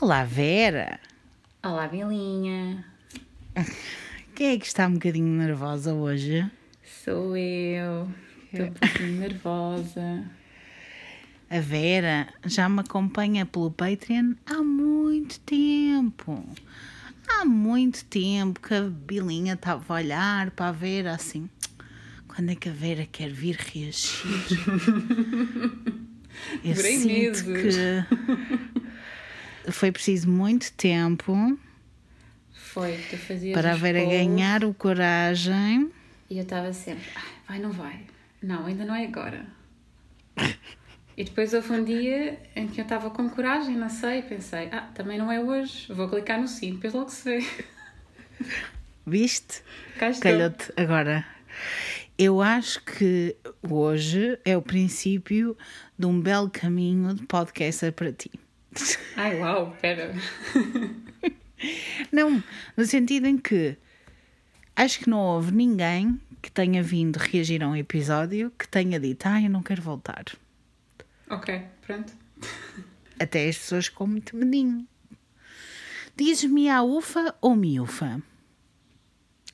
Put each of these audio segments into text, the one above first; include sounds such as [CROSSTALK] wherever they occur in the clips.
Olá, Vera. Olá, Belinha. Quem é que está um bocadinho nervosa hoje? Sou eu. Estou um pouquinho nervosa. A Vera já me acompanha pelo Patreon há muito tempo. Há muito tempo que a Bilinha estava a olhar para a Vera assim. Quando é que a Vera quer vir reagir? [LAUGHS] Eu Durei sinto meses. que foi preciso muito tempo Foi, tu fazias para a Vera polls ganhar o coragem. E eu estava sempre, "Ai, vai, não vai. Não, ainda não é agora. E depois houve um dia em que eu estava com coragem, não sei, pensei, ah, também não é hoje, vou clicar no sim, depois logo se vê. Viste? Calhou-te agora. Eu acho que hoje é o princípio de um belo caminho de podcaster para ti. Ai, uau, pera. [LAUGHS] Não, no sentido em que acho que não houve ninguém que tenha vindo reagir a um episódio que tenha dito, ah, eu não quero voltar. ok, pronto. Até as pessoas com muito medinho. Dizes miaufa ou miúfa?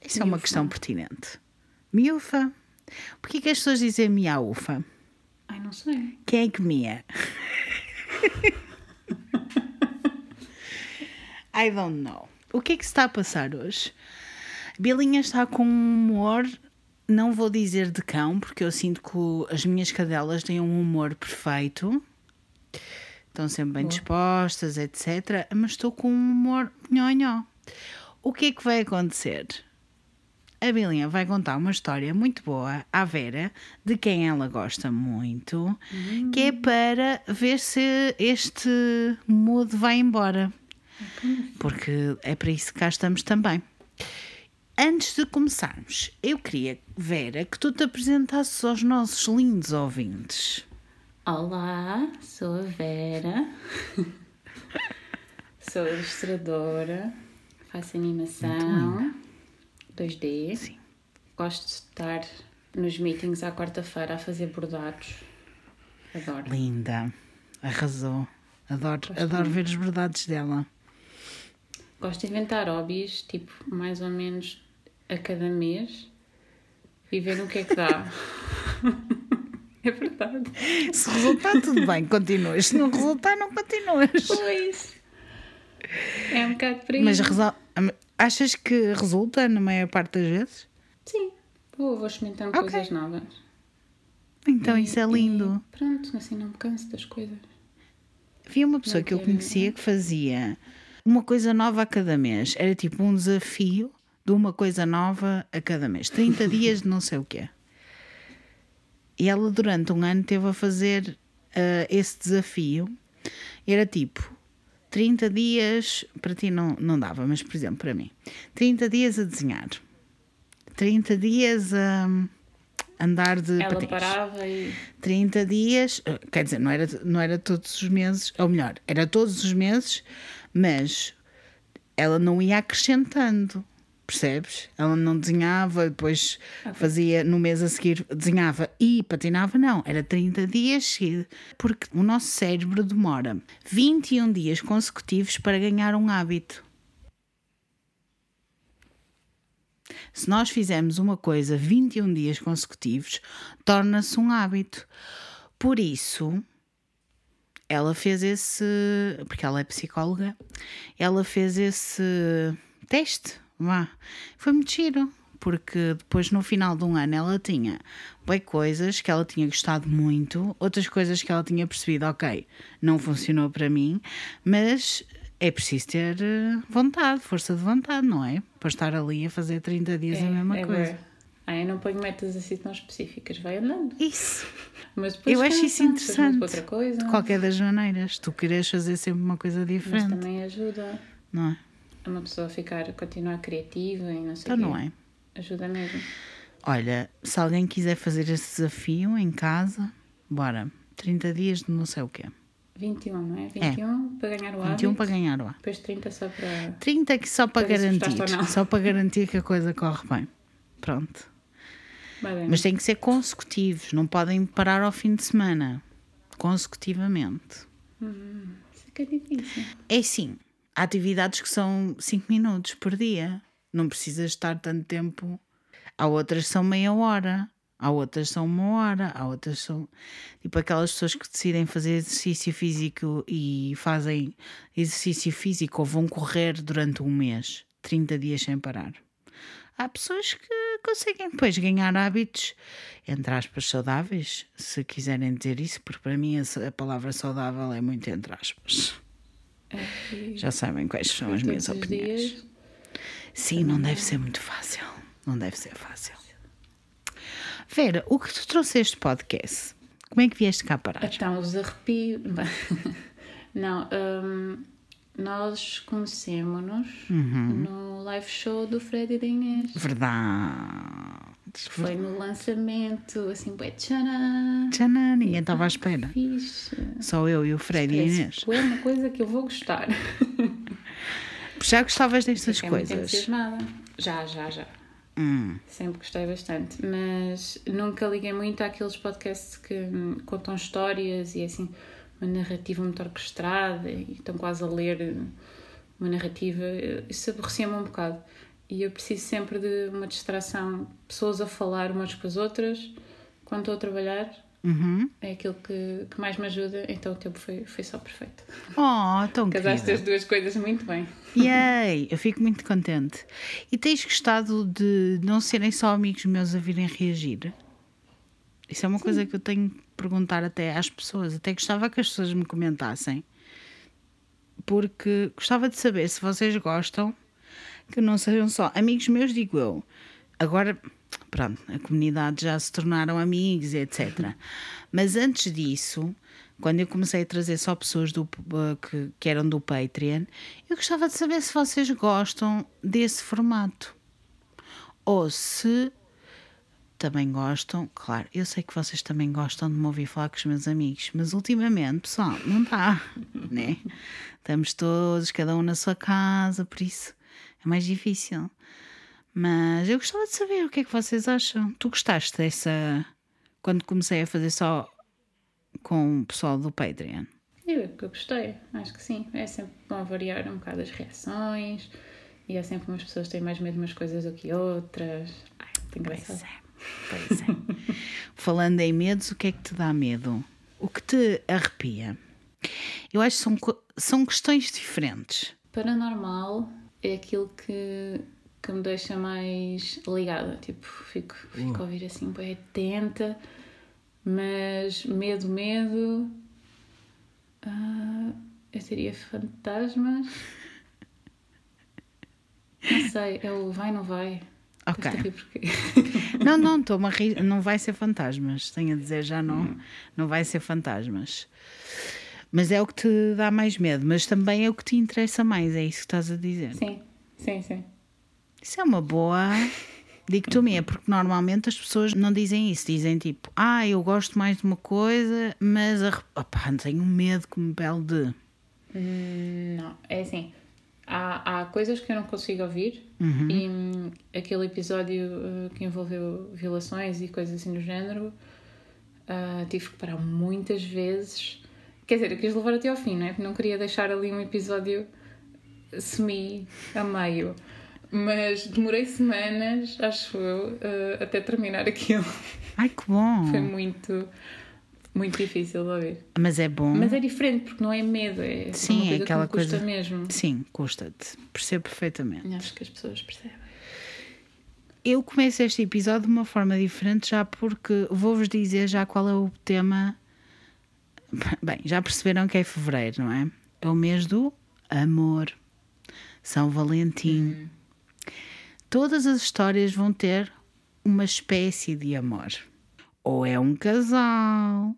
Isso é uma questão pertinente. Miúfa? Porquê que as pessoas dizem miaufa? Ai, não sei. Quem é que mia? [LAUGHS] I don't know. O que é que se está a passar hoje? Belinha está com um humor, não vou dizer de cão, porque eu sinto que as minhas cadelas têm um humor perfeito. Estão sempre bem dispostas, etc. Mas estou com um humor nhonhó. O que é que vai acontecer? A Belinha vai contar uma história muito boa à Vera, de quem ela gosta muito, que é para ver se este mood vai embora. Porque é para isso que cá estamos também. Antes de começarmos, eu queria, Vera, que tu te apresentasses aos nossos lindos ouvintes. Olá, sou a Vera. [LAUGHS] sou ilustradora, faço animação 2D. Sim. Gosto de estar nos meetings à quarta-feira a fazer bordados. Adoro. Linda, arrasou. Adoro, Gosto adoro ver as verdades dela. Gosto de inventar hobbies, tipo, mais ou menos a cada mês. Viver o que é que dá. [LAUGHS] é verdade. Se resultar, tudo bem, continuas. Se não resultar, não continuas. Pois. É um bocado por aí. Mas achas que resulta na maior parte das vezes? Sim, vou, vou experimentando Ok. coisas novas. Então E- isso é lindo. e pronto, assim não me canso das coisas. Havia uma pessoa Não que eu conhecia que fazia uma coisa nova a cada mês. Era tipo um desafio de uma coisa nova a cada mês. 30 [LAUGHS] dias de não sei o quê. E ela durante um ano teve a fazer ah, esse desafio. Era tipo 30 dias, para ti não, não dava, mas por exemplo, para mim, 30 dias a desenhar, 30 dias a andar de Ela patins. parava e. 30 dias, eh, quer dizer, não era, não era todos os meses, ou melhor, era todos os meses, mas ela não ia acrescentando, percebes? Ela não desenhava, depois fazia no mês a seguir, desenhava e patinava, não, era 30 dias seguidos, porque o nosso cérebro demora 21 dias consecutivos para ganhar um hábito. Se nós fizermos uma coisa 21 dias consecutivos, torna-se um hábito. Por isso, ela fez esse. Porque ela é psicóloga, ela fez esse teste. Vá. Foi muito giro. Porque depois, no final de um ano, ela tinha bem coisas que ela tinha gostado muito, outras coisas que ela tinha percebido, ok, não funcionou para mim, mas é preciso ter eh, vontade, força de vontade, não é? Para estar ali a fazer 30 dias a mesma é coisa. Ah, eu não ponho metas assim tão específicas, vai andando. Isso. [LAUGHS] Mas depois Eu acho isso interessante. outra coisa. De qualquer das maneiras, tu queres fazer sempre uma coisa Mas diferente, também ajuda não é? a uma pessoa a ficar, continuar criativa e não sei Então o quê. não é? Ajuda mesmo. Olha, se alguém quiser fazer esse desafio em casa, bora. 30 dias de não sei o quê. 21, não é? 21 para ganhar o hábito. 21 para ganhar o ar. Depois 30 só para. 30 que só para Para garantir. Só para garantir que a coisa corre bem. Pronto. Bem. Mas tem que ser consecutivos, não podem parar ao fim de semana. Consecutivamente. fica difícil. É sim, há atividades que são 5 minutos por dia. Não precisas estar tanto tempo. Há outras que são meia hora. Há outras que são uma hora, há outras que são tipo aquelas pessoas que decidem fazer exercício físico e fazem exercício físico ou vão correr durante um mês, 30 dias sem parar. Há pessoas que conseguem depois ganhar hábitos, entre aspas, saudáveis, se quiserem dizer isso, porque para mim a palavra saudável é muito entre aspas. É, Já sabem quais são as minhas opiniões. Dias. Sim, não deve ser muito fácil. Não deve ser fácil. Vera, o que tu trouxeste podcast? Como é que vieste cá parar? Então, os arrepios. [LAUGHS] Não, um, nós conhecemos-nos uhum. no live show do Fred e da Inês. Verdade. Foi no lançamento, assim, bué, tcharam. Tcharam, ninguém estava à espera. Fixe. Só eu e o Fred e a Inês. É uma coisa que eu vou gostar. Já gostavas destas Fiquei coisas? Muito já, já, já. Hum. Sempre gostei bastante, mas nunca liguei muito àqueles podcasts que contam histórias e assim uma narrativa muito orquestrada e estão quase a ler uma narrativa. Isso aborrecia-me um bocado. E eu preciso sempre de uma distração, pessoas a falar umas com as outras quando estou a trabalhar. Uhum. É aquilo que, que mais me ajuda, então o tempo foi, foi só perfeito. Oh, tão Casaste as duas coisas muito bem. Yay! Eu fico muito contente. E tens gostado de não serem só amigos meus a virem reagir? Isso é uma Sim. coisa que eu tenho que perguntar até às pessoas. Até gostava que as pessoas me comentassem. Porque gostava de saber se vocês gostam que não sejam só amigos meus, digo eu. Agora, pronto, a comunidade já se tornaram amigos, etc. [LAUGHS] Mas antes disso, quando eu comecei a trazer só pessoas do, que, que eram do Patreon, eu gostava de saber se vocês gostam desse formato. Ou se também gostam, claro, eu sei que vocês também gostam de me ouvir falar com os meus amigos, mas ultimamente, pessoal, não dá, [LAUGHS] né? Estamos todos, cada um na sua casa, por isso é mais difícil. Mas eu gostava de saber o que é que vocês acham. Tu gostaste dessa. Quando comecei a fazer só com o pessoal do Patreon? Eu, eu gostei, acho que sim. É sempre bom variar um bocado as reações e há sempre umas pessoas que têm mais medo de umas coisas do que outras. Ai, muito engraçado. Pois é. Pois é. Falando em medos, o que é que te dá medo? O que te arrepia? Eu acho que são, são questões diferentes. Paranormal é aquilo que que me deixa mais ligada. Tipo, fico, fico a ouvir assim, bem atenta, mas medo, medo. Uh, eu teria fantasmas. [LAUGHS] Não sei, é o vai, não vai. Ok. [LAUGHS] não, não, estou a rir. Não vai ser fantasmas. Tenho a dizer, já não, hum. não vai ser fantasmas. Mas é o que te dá mais medo, mas também é o que te interessa mais, é isso que estás a dizer. Sim, sim, sim. Isso é uma boa dicotomia, porque normalmente as pessoas não dizem isso, dizem tipo, ah, eu gosto mais de uma coisa, mas a... Opa, tenho medo que me pele de. Hum, não, é assim. Há, há coisas que eu não consigo ouvir uhum. e hum, aquele episódio uh, que envolveu violações e coisas assim do género uh, tive que parar muitas vezes. Quer dizer, eu quis levar até ao fim, não é? Porque não queria deixar ali um episódio semi a meio. Mas demorei semanas, acho eu, uh, até terminar aquilo. Ai, que bom! Foi muito, muito difícil de ouvir. Mas é bom. Mas é diferente, porque não é medo, é Sim, uma coisa é aquela que me custa coisa... mesmo. Sim, custa-te. Percebo perfeitamente. Acho que as pessoas percebem. Eu começo este episódio de uma forma diferente, já porque vou-vos dizer já qual é o tema. [LAUGHS] Bem, já perceberam que é fevereiro, não é? É o mês do amor. São Valentim. Hum todas as histórias vão ter uma espécie de amor. Ou é um casal,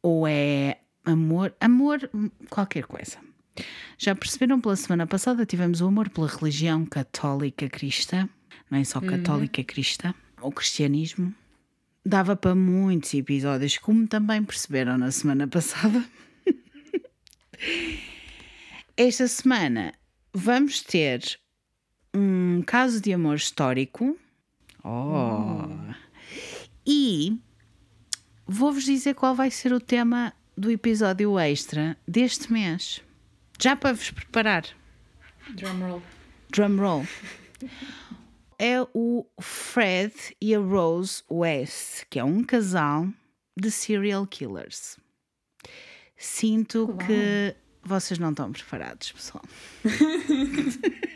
ou é amor, amor, qualquer coisa. Já perceberam pela semana passada tivemos o amor pela religião católica cristã, não é só uhum. católica uhum. cristã, o cristianismo. Dava para muitos episódios, como também perceberam na semana passada. [LAUGHS] Esta semana vamos ter um caso de amor histórico. Oh! E vou-vos dizer qual vai ser o tema do episódio extra deste mês. Já para vos preparar, Drumroll. drum roll. É o Fred e a Rose West, que é um casal de serial killers. Sinto Uau. que vocês não estão preparados, pessoal. [LAUGHS]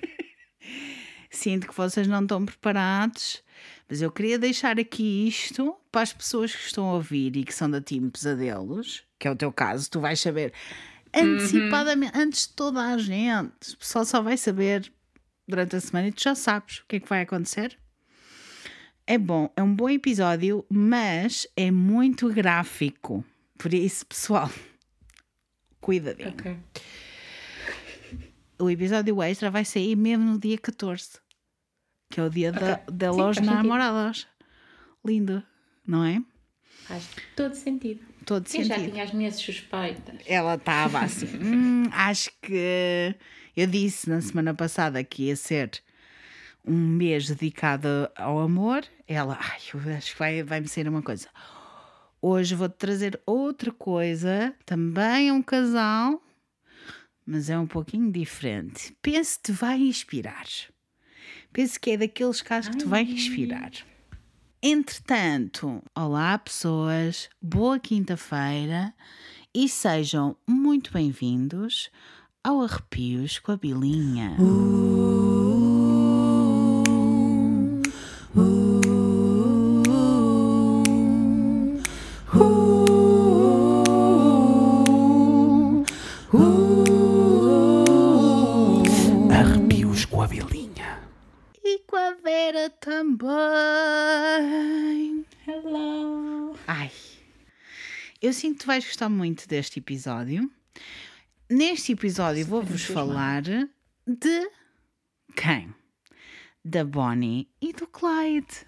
Sinto que vocês não estão preparados, mas eu queria deixar aqui isto para as pessoas que estão a ouvir e que são da Team Pesadelos, que é o teu caso, tu vais saber antecipadamente, antes de toda a gente. O pessoal só vai saber durante a semana e tu já sabes o que é que vai acontecer. É bom, é um bom episódio, mas é muito gráfico. Por isso, pessoal, [LAUGHS] cuidadinho. Ok. O episódio extra vai sair mesmo no dia 14, que é o dia da, Ok. da Sim, loja faz sentido. namoradas. Lindo, não é? Faz todo sentido. Todo Eu já sentido. tinha as minhas suspeitas. Ela estava [LAUGHS] assim. "Hum, acho que eu disse na semana passada que ia ser um mês dedicado ao amor. Ela, ai, eu acho que vai, vai me ser uma coisa. Hoje vou-te trazer outra coisa, também é um casal, mas é um pouquinho diferente. Penso que te vai inspirar. Penso que é daqueles casos que te vai inspirar. Entretanto, olá pessoas, boa quinta-feira e sejam muito bem-vindos ao Arrepios com a Bilinha. Arrepios também. Hello! Ai, eu sinto que tu vais gostar muito deste episódio. Neste episódio vou-vos falar de quem? Da Bonnie e do Clyde.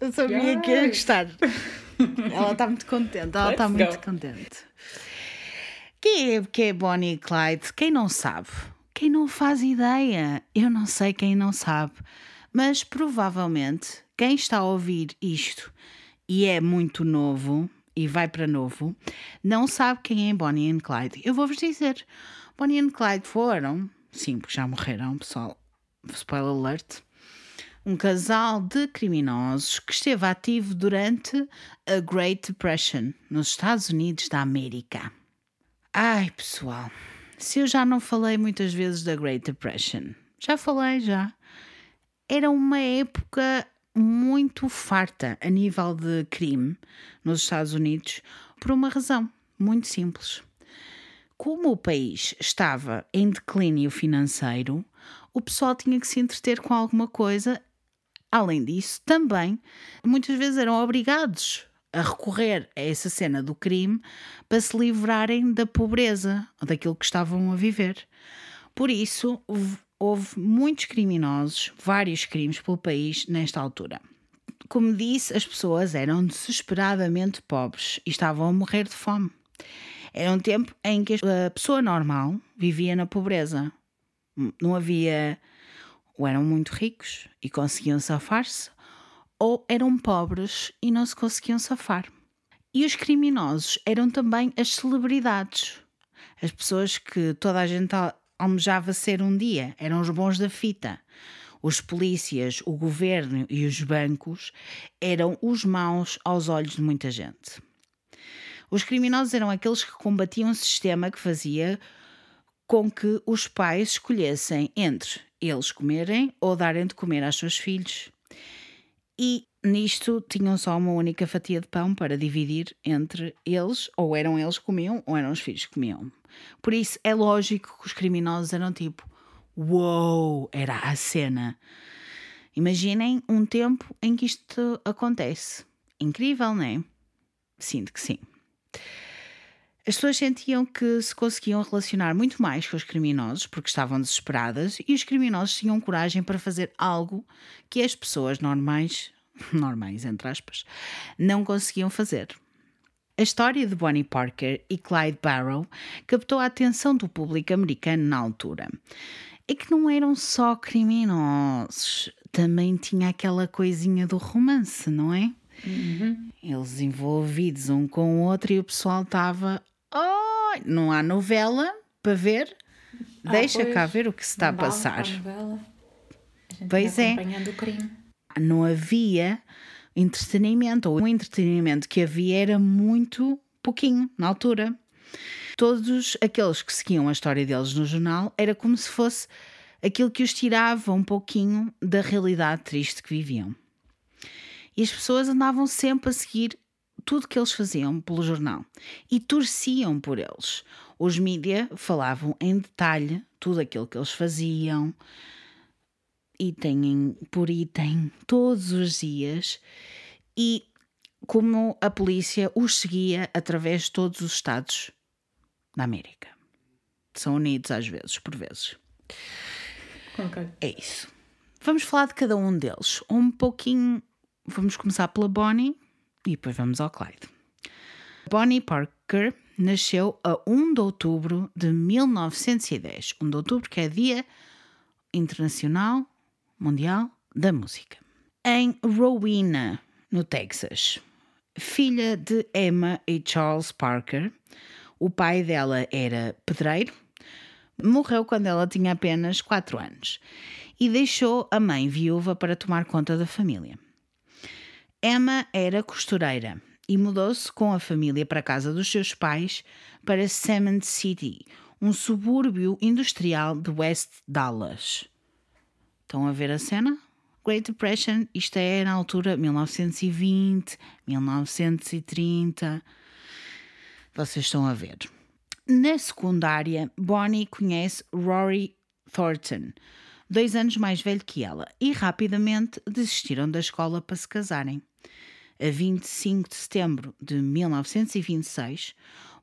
Eu sabia que ia Yes. gostar. [LAUGHS] Ela está muito contente, ela está muito contente. Quem é, que é Bonnie e Clyde? Quem não sabe? Quem não faz ideia? Eu não sei quem não sabe, mas provavelmente quem está a ouvir isto e é muito novo e vai para novo, não sabe quem é Bonnie e Clyde. Eu vou-vos dizer: Bonnie e Clyde foram, sim, porque já morreram, pessoal. Spoiler alert um casal de criminosos que esteve ativo durante a Great Depression nos Estados Unidos da América. Ai, pessoal, se eu já não falei muitas vezes da Great Depression, já falei já. Era uma época muito farta a nível de crime nos Estados Unidos por uma razão muito simples. Como o país estava em declínio financeiro, o pessoal tinha que se entreter com alguma coisa Além disso, também muitas vezes eram obrigados a recorrer a essa cena do crime para se livrarem da pobreza ou daquilo que estavam a viver. Por isso, houve- muitos criminosos, vários crimes pelo país nesta altura. Como disse, as pessoas eram desesperadamente pobres e estavam a morrer de fome. Era um tempo em que a pessoa normal vivia na pobreza. Não havia ou eram muito ricos e conseguiam safar-se, ou eram pobres e não se conseguiam safar. E os criminosos eram também as celebridades, as pessoas que toda a gente almejava ser um dia, eram os bons da fita. Os polícias, o governo e os bancos eram os maus aos olhos de muita gente. Os criminosos eram aqueles que combatiam um sistema que fazia com que os pais escolhessem entre eles comerem ou darem de comer aos seus filhos. E nisto tinham só uma única fatia de pão para dividir entre eles, ou eram eles que comiam, ou eram os filhos que comiam. Por isso é lógico que os criminosos eram tipo: Uou! Era a cena. Imaginem um tempo em que isto acontece. Incrível, não é? Sinto que sim. As pessoas sentiam que se conseguiam relacionar muito mais com os criminosos porque estavam desesperadas e os criminosos tinham coragem para fazer algo que as pessoas normais, [LAUGHS] normais entre aspas, não conseguiam fazer. A história de Bonnie Parker e Clyde Barrow captou a atenção do público americano na altura. É que não eram só criminosos, também tinha aquela coisinha do romance, não é? Eles envolvidos um com o outro e o pessoal estava. Oh, não há novela para ver, Ah, deixa pois, cá ver o que se está a passar. Pois é. Não havia entretenimento, ou o entretenimento que havia era muito pouquinho na altura. Todos aqueles que seguiam a história deles no jornal era como se fosse aquilo que os tirava um pouquinho da realidade triste que viviam. E as pessoas andavam sempre a seguir tudo que eles faziam pelo jornal e torciam por eles. Os mídia falavam em detalhe tudo aquilo que eles faziam, item por item, todos os dias, e como a polícia os seguia através de todos os estados da América. São unidos às vezes, por vezes. Ok. É isso. Vamos falar de cada um deles. Um pouquinho. Vamos começar pela Bonnie e depois vamos ao Clyde. Bonnie Parker nasceu a 1 de outubro de 1910. 1 de outubro, que é Dia Internacional Mundial da Música. Em Rowena, no Texas. Filha de Emma e Charles Parker. O pai dela era pedreiro morreu quando ela tinha apenas 4 anos e deixou a mãe viúva para tomar conta da família. Emma era costureira e mudou-se com a família para a casa dos seus pais para Cement City, um subúrbio industrial de West Dallas. Estão a ver a cena? Great Depression, isto é na altura 1920, 1930. Vocês estão a ver. Na secundária, Bonnie conhece Rory Thornton, dois anos mais velho que ela, e rapidamente desistiram da escola para se casarem. A 25 de setembro de 1926,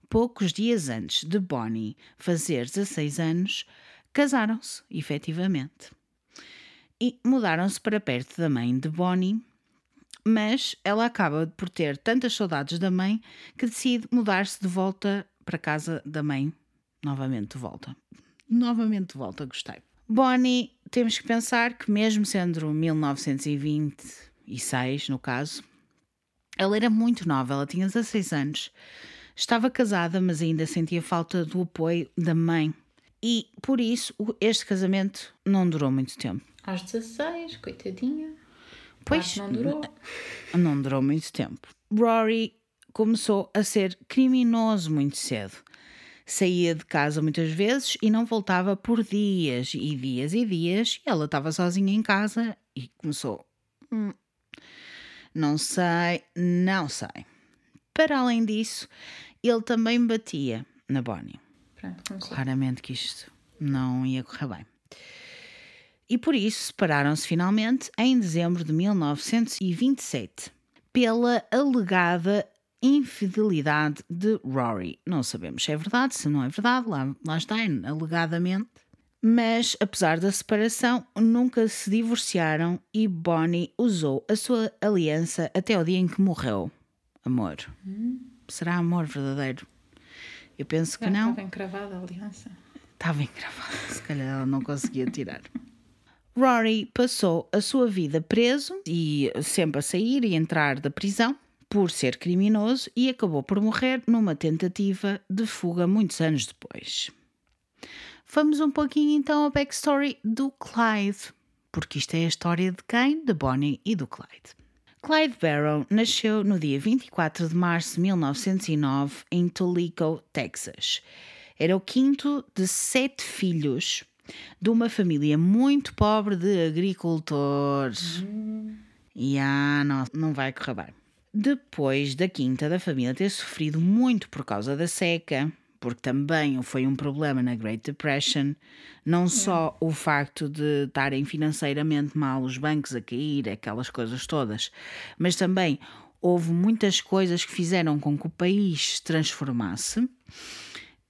poucos dias antes de Bonnie fazer 16 anos, casaram-se, efetivamente. E mudaram-se para perto da mãe de Bonnie, mas ela acaba por ter tantas saudades da mãe que decide mudar-se de volta para casa da mãe, novamente de volta. Novamente de volta, gostei. Bonnie, temos que pensar que, mesmo sendo 1926, no caso, ela era muito nova, ela tinha 16 anos. Estava casada, mas ainda sentia falta do apoio da mãe. E por isso este casamento não durou muito tempo. Aos 16, coitadinha. Pois, não durou. não durou muito tempo. Rory começou a ser criminoso muito cedo. Saía de casa muitas vezes e não voltava por dias e dias e dias. E ela estava sozinha em casa e começou. "Hum, não sei, não sei. Para além disso, ele também batia na Bonnie. Pronto. Claramente que isto não ia correr bem. E por isso separaram-se finalmente em dezembro de 1927, pela alegada infidelidade de Rory. Não sabemos se é verdade, se não é verdade, lá, lá está, alegadamente. Mas, apesar da separação, nunca se divorciaram e Bonnie usou a sua aliança até o dia em que morreu. Amor. Será amor verdadeiro? Eu penso que não. Estava encravada a aliança. Estava engravada, se calhar ela não conseguia tirar. [LAUGHS] Rory passou a sua vida preso e sempre a sair e entrar da prisão por ser criminoso e acabou por morrer numa tentativa de fuga muitos anos depois. Vamos um pouquinho então ao backstory do Clyde, porque isto é a história de quem? De Bonnie e do Clyde. Clyde Barrow nasceu no dia 24 de março de 1909 em Toledo, Texas. Era o quinto de sete filhos de uma família muito pobre de agricultores. E ah, não, não vai correr bem. Depois da quinta da família ter sofrido muito por causa da seca, porque também foi um problema na Great Depression, não só o facto de estarem financeiramente mal os bancos a cair, aquelas coisas todas, mas também houve muitas coisas que fizeram com que o país se transformasse.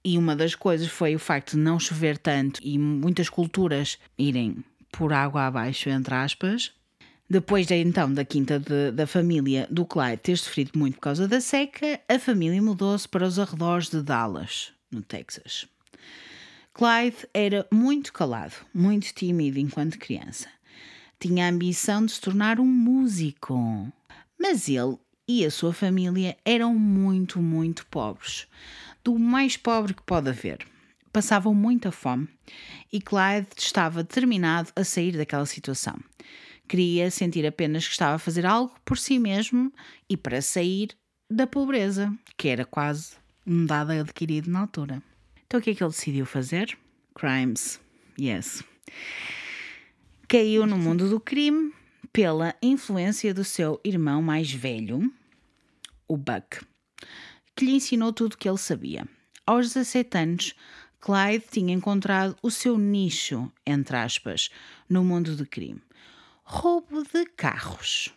E uma das coisas foi o facto de não chover tanto e muitas culturas irem por água abaixo, entre aspas. Depois de, então da quinta de- da família do Clyde ter sofrido muito por causa da seca, a família mudou-se para os arredores de Dallas, no Texas. Clyde era muito calado, muito tímido enquanto criança. Tinha a ambição de se tornar um músico. Mas ele e a sua família eram muito, muito pobres. Do mais pobre que pode haver. passavam muita fome e Clyde estava determinado a sair daquela situação. Queria sentir apenas que estava a fazer algo por si mesmo e para sair da pobreza, que era quase um dado adquirido na altura. Então o que é que ele decidiu fazer? Crimes. Yes. Caiu no mundo do crime pela influência do seu irmão mais velho, o Buck, que lhe ensinou tudo o que ele sabia. Aos 17 anos, Clyde tinha encontrado o seu nicho, entre aspas, no mundo do crime. Roubo de carros.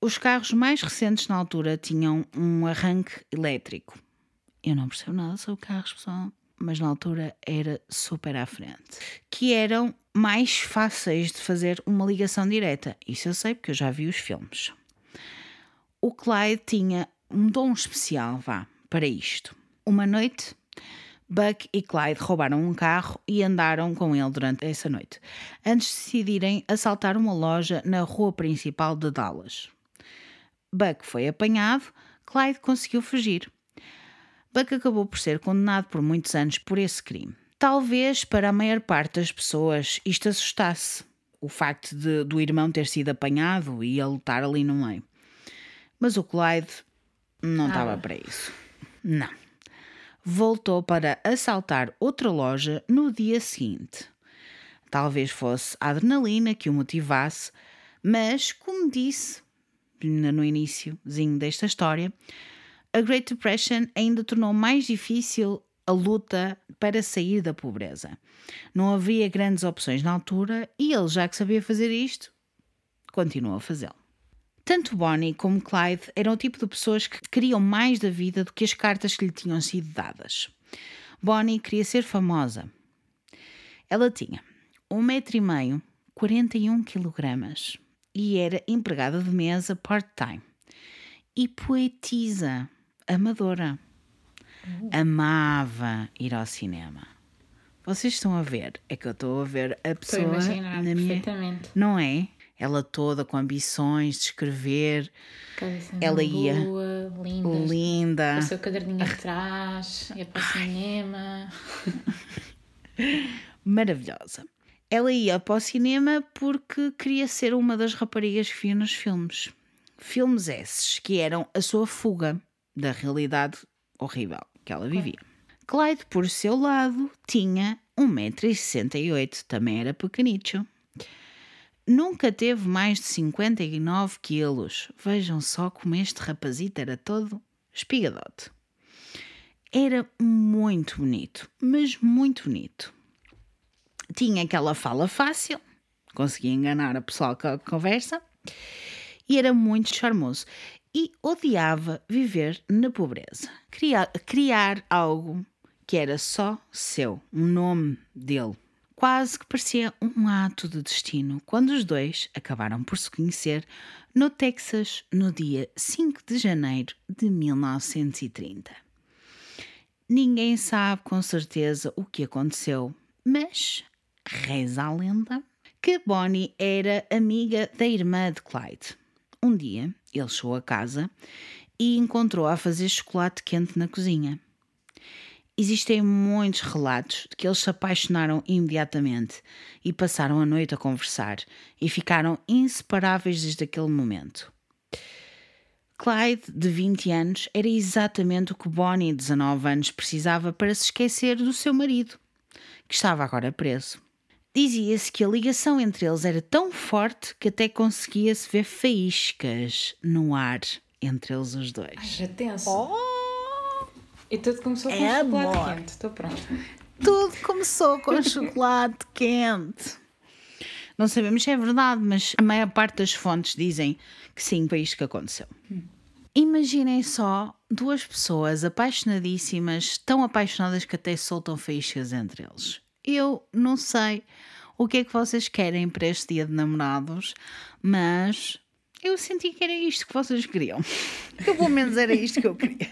Os carros mais recentes na altura tinham um arranque elétrico. Eu não percebo nada sobre carros, pessoal, mas na altura era super à frente. Que eram mais fáceis de fazer uma ligação direta. Isso eu sei porque eu já vi os filmes. O Clyde tinha um dom especial, vá, para isto. Uma noite, Buck e Clyde roubaram um carro e andaram com ele durante essa noite, antes de decidirem assaltar uma loja na rua principal de Dallas. Buck foi apanhado, Clyde conseguiu fugir. Buck acabou por ser condenado por muitos anos por esse crime. Talvez para a maior parte das pessoas isto assustasse, o facto de, do irmão ter sido apanhado e ele estar ali no meio. Mas o Clyde não estava para isso. Não. Voltou para assaltar outra loja no dia seguinte. Talvez fosse a adrenalina que o motivasse, mas, como disse no iníciozinho desta história, a Great Depression ainda tornou mais difícil a luta para sair da pobreza. Não havia grandes opções na altura e ele, já que sabia fazer isto, continuou a fazê-lo. Tanto Bonnie como Clyde eram o tipo de pessoas que queriam mais da vida do que as cartas que lhe tinham sido dadas. Bonnie queria ser famosa. Ela tinha um metro e meio, 41 quilogramas e era empregada de mesa part-time. E poetisa, amadora. Amava ir ao cinema. Vocês estão a ver? É que eu estou a ver a pessoa na minha. perfeitamente. Não é? Ela toda com ambições de escrever, Cabeça Ela ia lua, linda. linda. O seu caderninho atrás, [LAUGHS] ia para o cinema. [LAUGHS] maravilhosa. Ela ia para o cinema porque queria ser uma das raparigas que via nos filmes. Filmes esses que eram a sua fuga da realidade horrível que ela vivia. Clyde, por seu lado, tinha 1,68m, também era pequenicho. Nunca teve mais de 59 quilos. Vejam só como este rapazito era todo espigadote. Era muito bonito, mas muito bonito tinha aquela fala fácil, conseguia enganar a pessoa a conversa e era muito charmoso. E odiava viver na pobreza. Criar, criar algo que era só seu, um nome dele. Quase que parecia um ato de destino quando os dois acabaram por se conhecer no Texas no dia 5 de janeiro de 1930. Ninguém sabe com certeza o que aconteceu, mas reza a lenda que Bonnie era amiga da irmã de Clyde. Um dia, ele chegou a casa e encontrou-a a fazer chocolate quente na cozinha. Existem muitos relatos de que eles se apaixonaram imediatamente e passaram a noite a conversar e ficaram inseparáveis desde aquele momento. Clyde, de 20 anos, era exatamente o que Bonnie, de 19 anos, precisava para se esquecer do seu marido, que estava agora preso. Dizia-se que a ligação entre eles era tão forte que até conseguia-se ver faíscas no ar entre eles os dois. Ai, já tenso. E tudo começou com É chocolate amor. quente. Estou pronta. Tudo começou com chocolate quente. Não sabemos se é verdade, mas a maior parte das fontes dizem que sim, foi isto que aconteceu. Imaginem só duas pessoas apaixonadíssimas, tão apaixonadas que até soltam faíscas entre eles. Eu não sei o que é que vocês querem para este dia de namorados, mas eu senti que era isto que vocês queriam. [LAUGHS] Eu, pelo menos era isto que eu queria.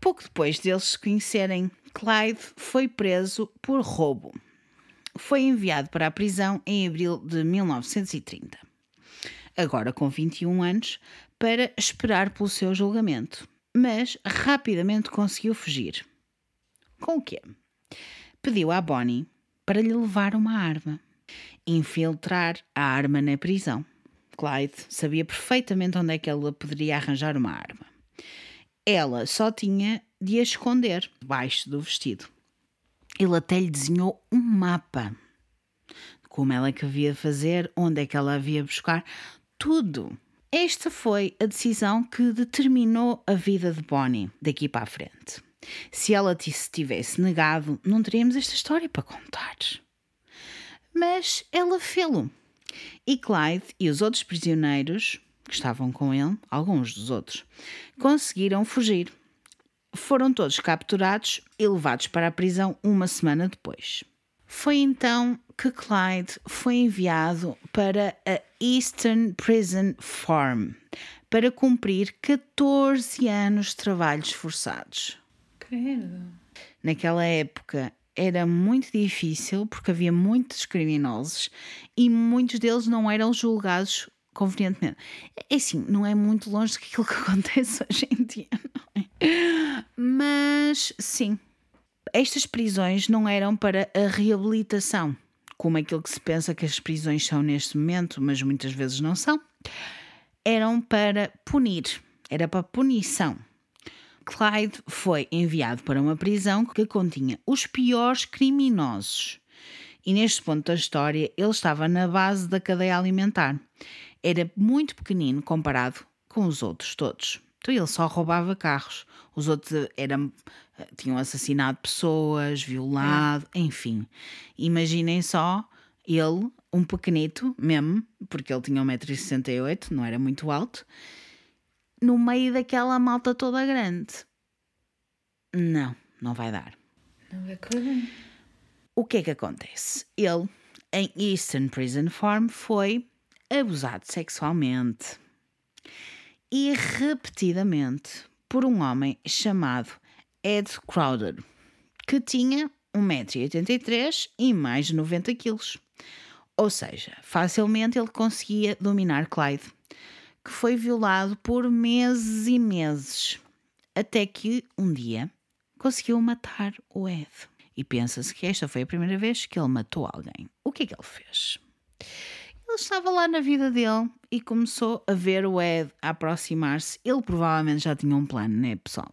Pouco depois deles se conhecerem, Clyde foi preso por roubo. Foi enviado para a prisão em abril de 1930, agora com 21 anos, para esperar pelo seu julgamento, mas rapidamente conseguiu fugir. Com o quê? Pediu à Bonnie para lhe levar uma arma. Infiltrar a arma na prisão. Clyde sabia perfeitamente onde é que ela poderia arranjar uma arma. Ela só tinha de a esconder debaixo do vestido. Ele até lhe desenhou um mapa. Como ela que havia de fazer, onde é que ela havia de buscar, tudo. Esta foi a decisão que determinou a vida de Bonnie daqui para a frente. Se ela se tivesse negado, não teríamos esta história para contar. Mas ela fê-lo. E Clyde e os outros prisioneiros que estavam com ele, alguns dos outros, conseguiram fugir. Foram todos capturados e levados para a prisão uma semana depois. Foi então que Clyde foi enviado para a Eastern Prison Farm para cumprir 14 anos de trabalhos forçados. Credo. Naquela época era muito difícil porque havia muitos criminosos e muitos deles não eram julgados convenientemente. É assim, não é muito longe daquilo que [LAUGHS] acontece hoje em dia, não é? Mas sim, estas prisões não eram para a reabilitação, como aquilo que se pensa que as prisões são neste momento, mas muitas vezes não são. Eram para punir, era para punição. Clyde foi enviado para uma prisão que continha os piores criminosos. E neste ponto da história, ele estava na base da cadeia alimentar. Era muito pequenino comparado com os outros todos. Então ele só roubava carros. Os outros eram, tinham assassinado pessoas, violado, enfim. Imaginem só ele, um pequenito mesmo, porque ele tinha 1,68m, não era muito alto, no meio daquela malta toda grande. Não, não vai dar. Não vai correr. O que é que acontece? Ele, em Eastern Prison Farm, foi abusado sexualmente e repetidamente por um homem chamado Ed Crowder, que tinha 1,83m e mais de 90 kg. Ou seja, facilmente ele conseguia dominar Clyde, que foi violado por meses e meses, até que um dia conseguiu matar o Ed. E pensa-se que esta foi a primeira vez que ele matou alguém. O que é que ele fez? Estava lá na vida dele e começou a ver o Ed a aproximar-se. Ele provavelmente já tinha um plano, né, pessoal?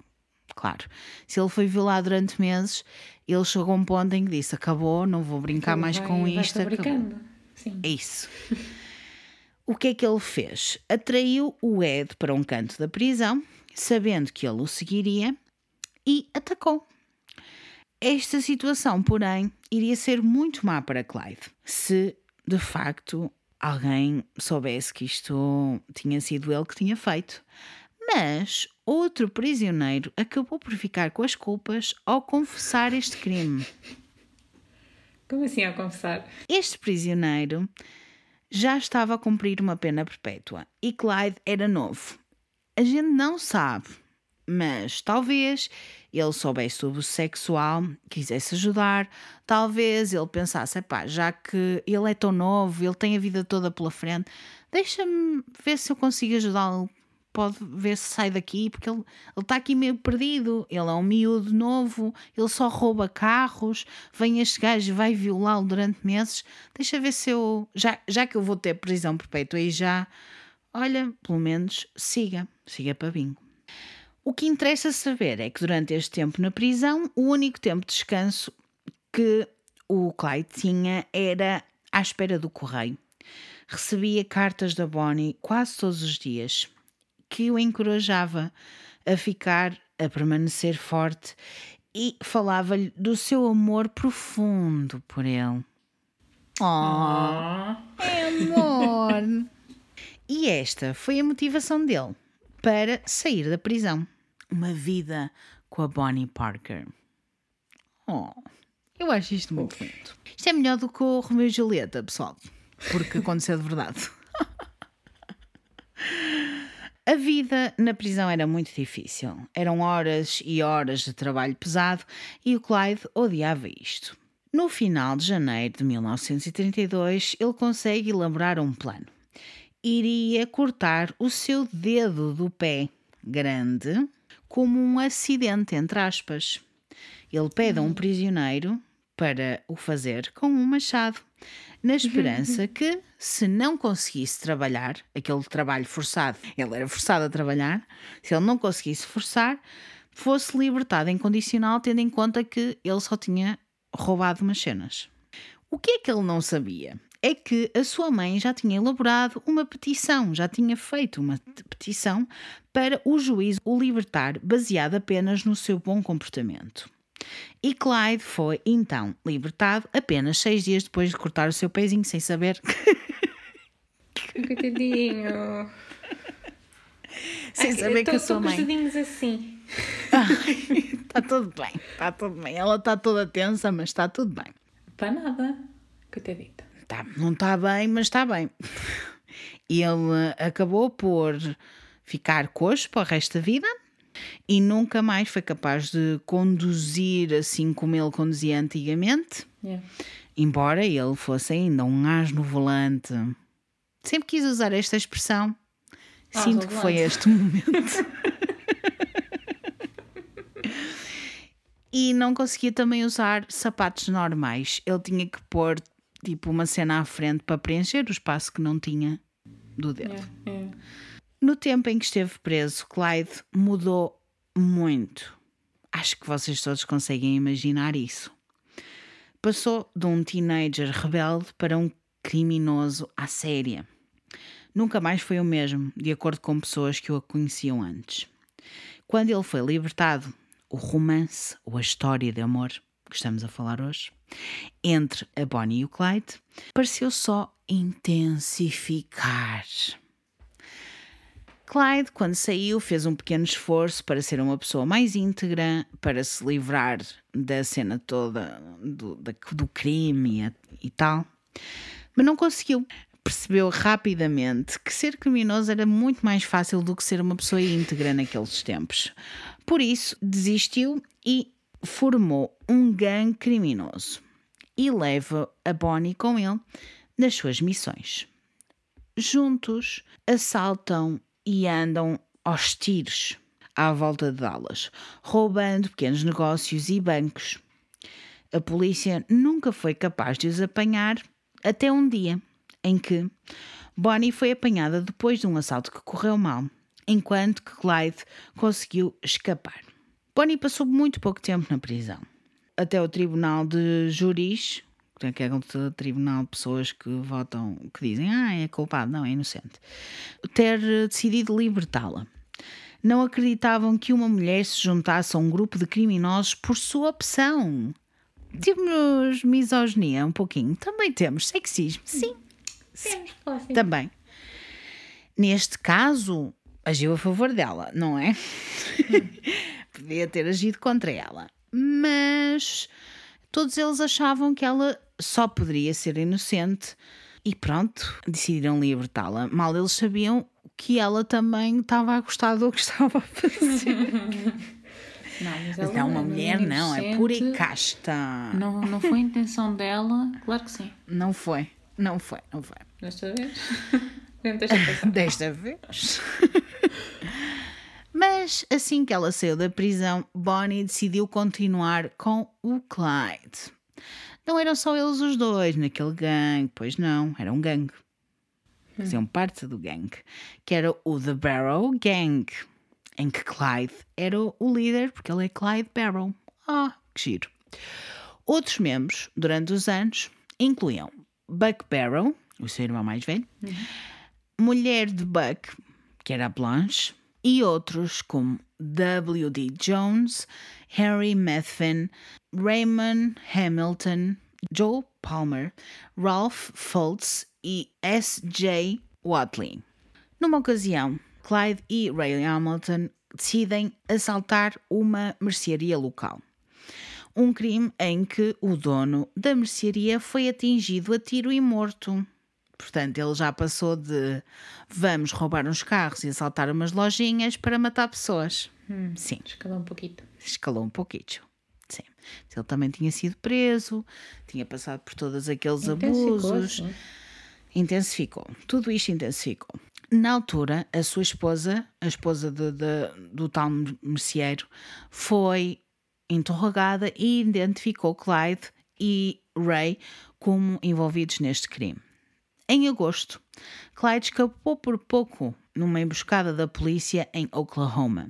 Claro. Se ele foi violado durante meses, ele chegou a um ponto em que disse: Acabou, não vou brincar Ele mais vai- com vai isto. acabou." Sim. É isso. o que é que ele fez? Atraiu o Ed para um canto da prisão, sabendo que ele o seguiria, e atacou. Esta situação, porém, iria ser muito má para Clyde se, de facto, alguém soubesse que isto tinha sido ele que tinha feito. Mas outro prisioneiro acabou por ficar com as culpas ao confessar este crime. Como assim a confessar? Este prisioneiro já estava a cumprir uma pena perpétua e Clyde era novo. A gente não sabe, mas talvez ele soubesse sobre o sexual, quisesse ajudar, talvez ele pensasse, pá, já que ele é tão novo, ele tem a vida toda pela frente, deixa-me ver se eu consigo ajudá-lo. Pode ver se sai daqui, porque ele está aqui meio perdido. Ele é um miúdo novo, ele só rouba carros. Vem este gajo e vai violá-lo durante meses. Deixa ver se eu. Já, já que eu vou ter prisão perpétua e já. Olha, pelo menos siga, siga para bingo. O que interessa saber é que durante este tempo na prisão, o único tempo de descanso que o Clyde tinha era à espera do correio. Recebia cartas da Bonnie quase todos os dias, que o encorajava a ficar, a permanecer forte e falava-lhe do seu amor profundo por ele. Oh, é amor! [LAUGHS] E esta foi a motivação dele para sair da prisão. Uma vida com a Bonnie Parker. Oh, eu acho isto muito lindo. Isto é melhor do que o Romeu e Julieta, pessoal. Porque [LAUGHS] aconteceu de verdade. A vida na prisão era muito difícil. Eram horas e horas de trabalho pesado e o Clyde odiava isto. No final de janeiro de 1932, ele consegue elaborar um plano. Iria cortar o seu dedo do pé grande como um acidente, entre aspas, Ele pede a um prisioneiro para o fazer com um machado, na esperança que, se não conseguisse trabalhar, aquele trabalho forçado, ele era forçado a trabalhar, se ele não conseguisse forçar, fosse libertado em condicional, tendo em conta que ele só tinha roubado umas cenas. O que é que ele não sabia? É que a sua mãe já tinha elaborado uma petição, já tinha feito uma petição para o juiz o libertar, baseado apenas no seu bom comportamento. E Clyde foi então libertado apenas seis dias depois de cortar o seu pezinho, sem saber. [LAUGHS] Coitadinho. sem saber que a sua Estou com os mãe. dedinhos assim. Está [LAUGHS] tudo bem, está tudo bem. Ela está toda tensa, mas está tudo bem. Para nada. Coitadita. Tá, não está bem, mas está bem. Ele acabou por ficar coxo para o resto da vida e nunca mais foi capaz de conduzir assim como ele conduzia antigamente, Yeah. embora ele fosse ainda um as no volante. Sempre quis usar esta expressão. As Sinto que foi este momento. [LAUGHS] e não conseguia também usar sapatos normais. Ele tinha que pôr tipo uma cena à frente para preencher o espaço que não tinha do dedo. Yeah. Yeah. No tempo em que esteve preso, Clyde mudou muito. Acho que vocês todos conseguem imaginar isso. Passou de um teenager rebelde para um criminoso à séria. Nunca mais foi o mesmo, de acordo com pessoas que o conheciam antes. Quando ele foi libertado, o romance ou a história de amor que estamos a falar hoje, entre a Bonnie e o Clyde, pareceu só intensificar. Clyde, quando saiu, fez um pequeno esforço para ser uma pessoa mais íntegra, para se livrar da cena toda do, do crime e, e tal, mas não conseguiu. Percebeu rapidamente que ser criminoso era muito mais fácil do que ser uma pessoa íntegra naqueles tempos. Por isso, desistiu e formou um gangue criminoso e leva a Bonnie com ele nas suas missões juntos assaltam e andam aos tiros à volta de Dallas, roubando pequenos negócios e bancos. A polícia nunca foi capaz de os apanhar até um dia em que Bonnie foi apanhada depois de um assalto que correu mal, enquanto que Clyde conseguiu escapar. Bonnie passou muito pouco tempo na prisão, até o tribunal de juris, que é o tribunal de pessoas que votam, que dizem, ah, é culpado, não, é inocente, ter eh, decidido libertá-la. Não acreditavam que uma mulher se juntasse a um grupo de criminosos por sua opção. Temos misoginia um pouquinho, também temos sexismo, sim, claro, sim. também. Neste caso, agiu a favor dela, não é? [LAUGHS] Podia ter agido contra ela. Mas todos eles achavam que ela só poderia ser inocente e pronto, decidiram libertá-la. Mal eles sabiam que ela também estava a gostar do que [LAUGHS] estava a fazer. [LAUGHS] Não, mas não, uma é mulher não, é pura e casta. Não, não foi a intenção dela, claro que sim. Não foi, não foi, não foi. Desta vez. [LAUGHS] Desta vez. Mas assim que ela saiu da prisão, Bonnie decidiu continuar com o Clyde. Não eram só eles os dois naquele gangue, pois não, era um gangue. Faziam parte do gangue, que era o The Barrow Gang, em que Clyde era o líder, porque ele é Clyde Barrow. Ah, que giro. Outros membros, durante os anos, incluíam Buck Barrow, o seu irmão mais velho, mulher de Buck, que era a Blanche, e outros como W.D. Jones, Harry Methvin, Raymond Hamilton, Joe Palmer, Ralph Fultz e S.J. Watley. Numa ocasião, Clyde e Ray Hamilton decidem assaltar uma mercearia local. Um crime em que o dono da mercearia foi atingido a tiro e morto. Portanto, ele já passou de vamos roubar uns carros e assaltar umas lojinhas para matar pessoas. Sim, Escalou um pouquinho. escalou um pouquinho. Sim. Ele também tinha sido preso, tinha passado por todos aqueles abusos. sim. Intensificou. Tudo isto intensificou. Na altura, a sua esposa, a esposa de- de- do tal merceeiro, foi interrogada e identificou Clyde e Ray como envolvidos neste crime. Em agosto, Clyde escapou por pouco numa emboscada da polícia em Oklahoma.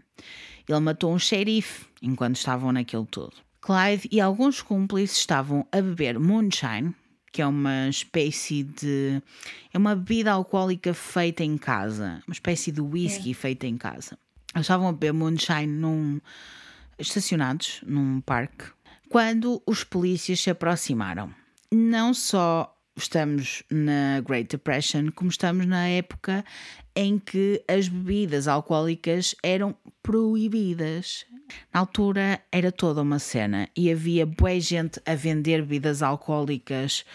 Ele matou um xerife enquanto estavam naquilo tudo. Clyde e alguns cúmplices estavam a beber moonshine, que é uma espécie de. é uma bebida alcoólica feita em casa, uma espécie de whisky feita em casa. Eles estavam a beber moonshine num, estacionados num parque quando os polícias se aproximaram. Não só estamos na Great Depression, como estamos na época em que as bebidas alcoólicas eram proibidas. Na altura era toda uma cena e havia boa gente a vender bebidas alcoólicas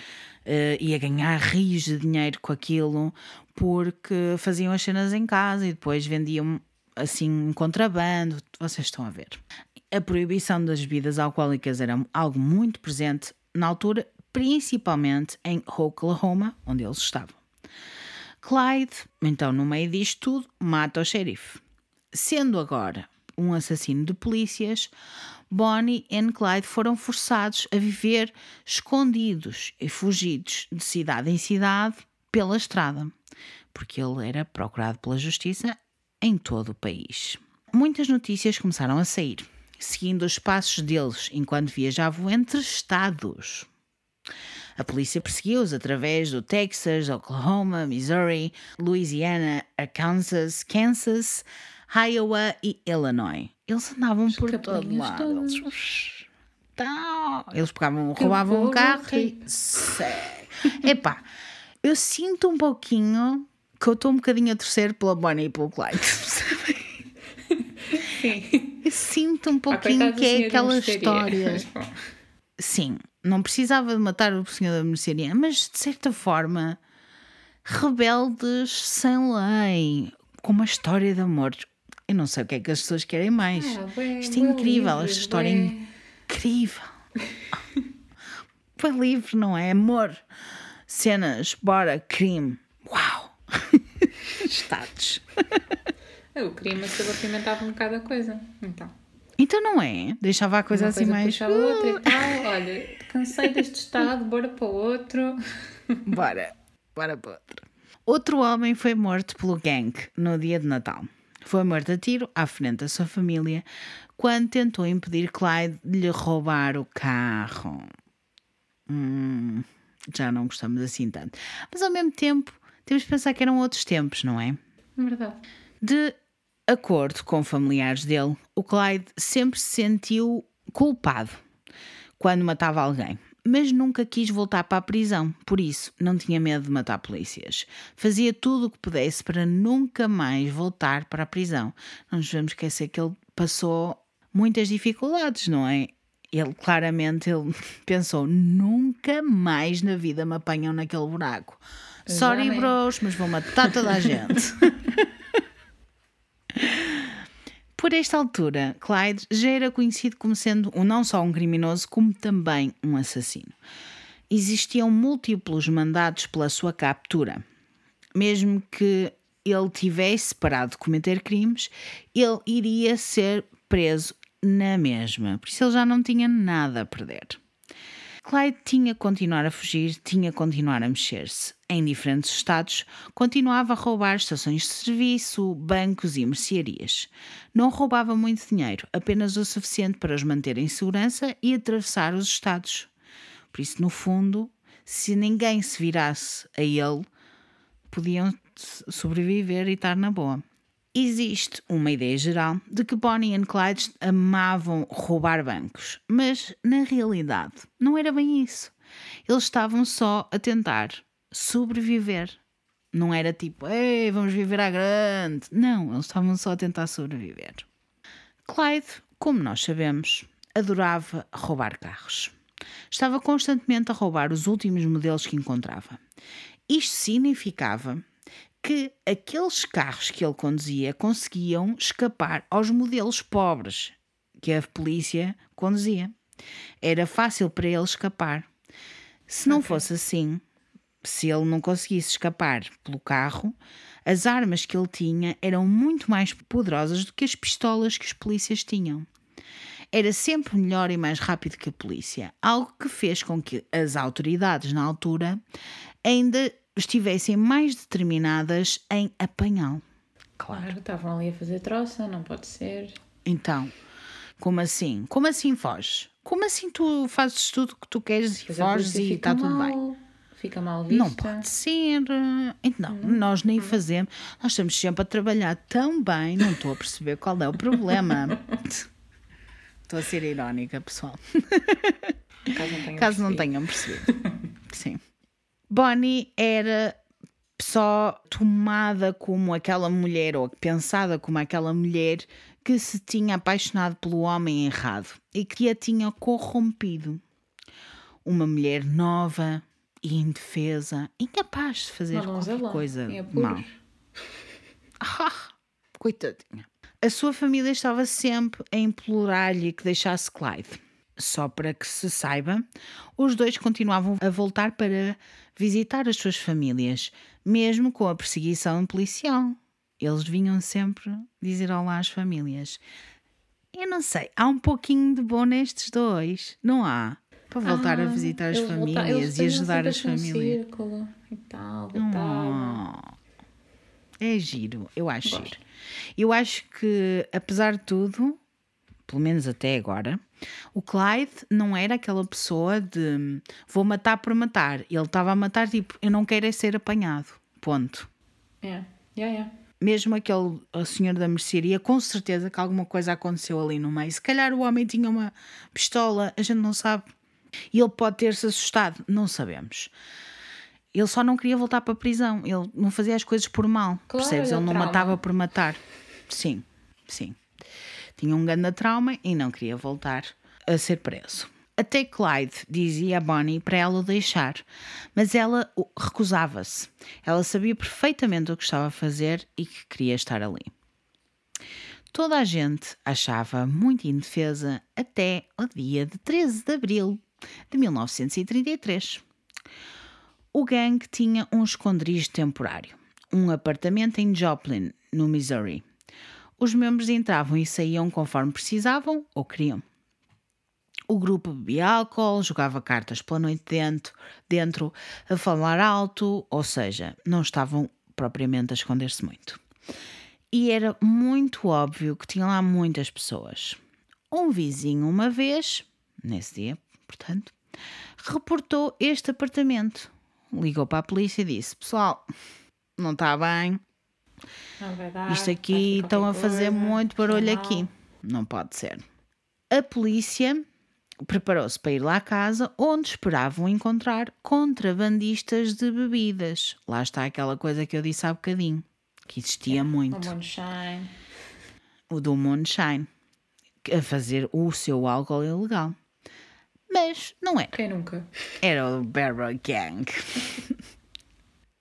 uh, e a ganhar rios de dinheiro com aquilo porque faziam as cenas em casa e depois vendiam assim contrabando. Vocês estão a ver. A proibição das bebidas alcoólicas era algo muito presente na altura, principalmente em Oklahoma, onde eles estavam. Clyde, então, no meio disto tudo, mata o xerife. Sendo agora um assassino de polícias, Bonnie e Clyde foram forçados a viver escondidos e fugidos de cidade em cidade pela estrada, porque ele era procurado pela justiça em todo o país. Muitas notícias começaram a sair, seguindo os passos deles enquanto viajavam entre estados. A polícia perseguiu-os através do Texas, Oklahoma, Missouri, Louisiana, Arkansas, Kansas, Iowa e Illinois. Eles andavam Os por todo lado. Eles, Tá. Eles pegavam, roubavam um carro e. rico. Sério. Epá, eu sinto um pouquinho que eu estou um bocadinho a torcer pela Bonnie e pelo Clyde. [LAUGHS] Sim. Eu sinto um Ah, pouquinho que é aquela história. [LAUGHS] Mas, Sim, não precisava de matar o senhor da mercearia, mas de certa forma, rebeldes sem lei, com uma história de amor. Eu não sei o que é que as pessoas querem mais. ah, bué- Isto é incrível, livre, esta história é bué- incrível. [LAUGHS] Foi livre, não é? Amor, cenas, bora, crime. Uau! [LAUGHS] Estados. Ah, [LAUGHS] O crime se apimentava um bocado a coisa. Então. Então não é? Deixava a coisa Uma assim coisa mais. a outra e [LAUGHS] tal. Olha, cansei deste estado, bora para o outro. Bora, bora para outro. Outro homem foi morto pelo gang no dia de Natal. Foi morto a tiro à frente da sua família quando tentou impedir Clyde de lhe roubar o carro. Hum, já não gostamos assim tanto. Mas ao mesmo tempo, temos de pensar que eram outros tempos, não é? Verdade. De acordo com familiares dele, o Clyde sempre se sentiu culpado quando matava alguém, mas nunca quis voltar para a prisão, por isso não tinha medo de matar polícias. Fazia tudo o que pudesse para nunca mais voltar para a prisão. Não nos vamos esquecer que ele passou muitas dificuldades, não é? Ele claramente ele [LAUGHS] pensou: nunca mais na vida me apanham naquele buraco. Sorry, bros, mas vou matar toda a gente. [LAUGHS] Por esta altura, Clyde já era conhecido como sendo não só um criminoso, como também um assassino. Existiam múltiplos mandados pela sua captura. Mesmo que ele tivesse parado de cometer crimes, ele iria ser preso na mesma. Por isso ele já não tinha nada a perder. Clyde tinha continuar a fugir, tinha continuar a mexer-se. Em diferentes estados, continuava a roubar estações de serviço, bancos e mercearias. Não roubava muito dinheiro, apenas o suficiente para os manter em segurança e atravessar os estados. Por isso, no fundo, se ninguém se virasse a ele, podiam sobreviver e estar na boa. Existe uma ideia geral de que Bonnie e Clyde amavam roubar bancos, mas na realidade não era bem isso. Eles estavam só a tentar sobreviver. Não era tipo, ei, vamos viver à grande. Não, eles estavam só a tentar sobreviver. Clyde, como nós sabemos, adorava roubar carros. Estava constantemente a roubar os últimos modelos que encontrava. Isto significava que aqueles carros que ele conduzia conseguiam escapar aos modelos pobres que a polícia conduzia. Era fácil para ele escapar. Se não fosse assim, se ele não conseguisse escapar pelo carro, as armas que ele tinha eram muito mais poderosas do que as pistolas que os polícias tinham. era sempre melhor e mais rápido que a polícia, algo que fez com que as autoridades na altura ainda estivessem mais determinadas em apanhá-lo. Claro, estavam ali a fazer troça, não pode ser. Então, como assim? Como assim foges? Como assim tu fazes tudo o que tu queres e foges e está tudo bem? Fica mal vista. Não pode ser. Então, nós nem fazemos. Nós estamos sempre a trabalhar tão bem, não estou a perceber qual é o problema. [LAUGHS] Estou a ser irónica, pessoal. Caso não tenham Caso não percebido. tenham percebido. [LAUGHS] Sim. Bonnie era só tomada como aquela mulher, ou pensada como aquela mulher que se tinha apaixonado pelo homem errado e que a tinha corrompido. Uma mulher nova e indefesa, incapaz de fazer Uma qualquer coisa apuros. mal. Ah, [LAUGHS] coitadinha. A sua família estava sempre a implorar-lhe que deixasse Clyde. Só para que se saiba, os dois continuavam a voltar para visitar as suas famílias, mesmo com a perseguição policial. Eles vinham sempre dizer olá às famílias. Eu não sei, há um pouquinho de bom nestes dois, não há? Para voltar a Ah, visitar as volta- famílias e ajudar as famílias. círculo e tal, voltavam. Oh, é giro, eu acho Gosto. giro. Eu acho que, apesar de tudo, pelo menos até agora, o Clyde não era aquela pessoa de vou matar por matar. Ele estava a matar tipo, eu não quero é ser apanhado. Ponto. É, yeah, yeah. Mesmo aquele o senhor da mercearia, com certeza que alguma coisa aconteceu ali no meio. Se calhar o homem tinha uma pistola, a gente não sabe. E ele pode ter-se assustado, não sabemos. Ele só não queria voltar para a prisão. Ele não fazia as coisas por mal. Claro, percebes? era Ele não trauma. matava por matar. Sim, sim. Tinha um grande trauma e não queria voltar a ser preso. Até Clyde dizia a Bonnie para ela o deixar, mas ela recusava-se. Ela sabia perfeitamente o que estava a fazer e que queria estar ali. Toda a gente achava muito indefesa até o dia de 13 de abril de 1933. O gangue tinha um esconderijo temporário, um apartamento em Joplin, no Missouri. Os membros entravam e saíam conforme precisavam ou queriam. O grupo bebia álcool, jogava cartas pela noite dentro, dentro, a falar alto, ou seja, não estavam propriamente a esconder-se muito. E era muito óbvio que tinham lá muitas pessoas. Um vizinho, uma vez, nesse dia, portanto, reportou este apartamento. Ligou para a polícia e disse: Pessoal, não está bem. Isto aqui estão a fazer coisa, muito barulho mal. aqui. Não pode ser. A polícia preparou-se para ir lá à casa, onde esperavam encontrar contrabandistas de bebidas. Lá está aquela coisa que eu disse há bocadinho, que existia Um muito, moonshine. o do Moonshine, a fazer o seu álcool ilegal. Mas não era. Quem nunca? Era o Barrow Gang.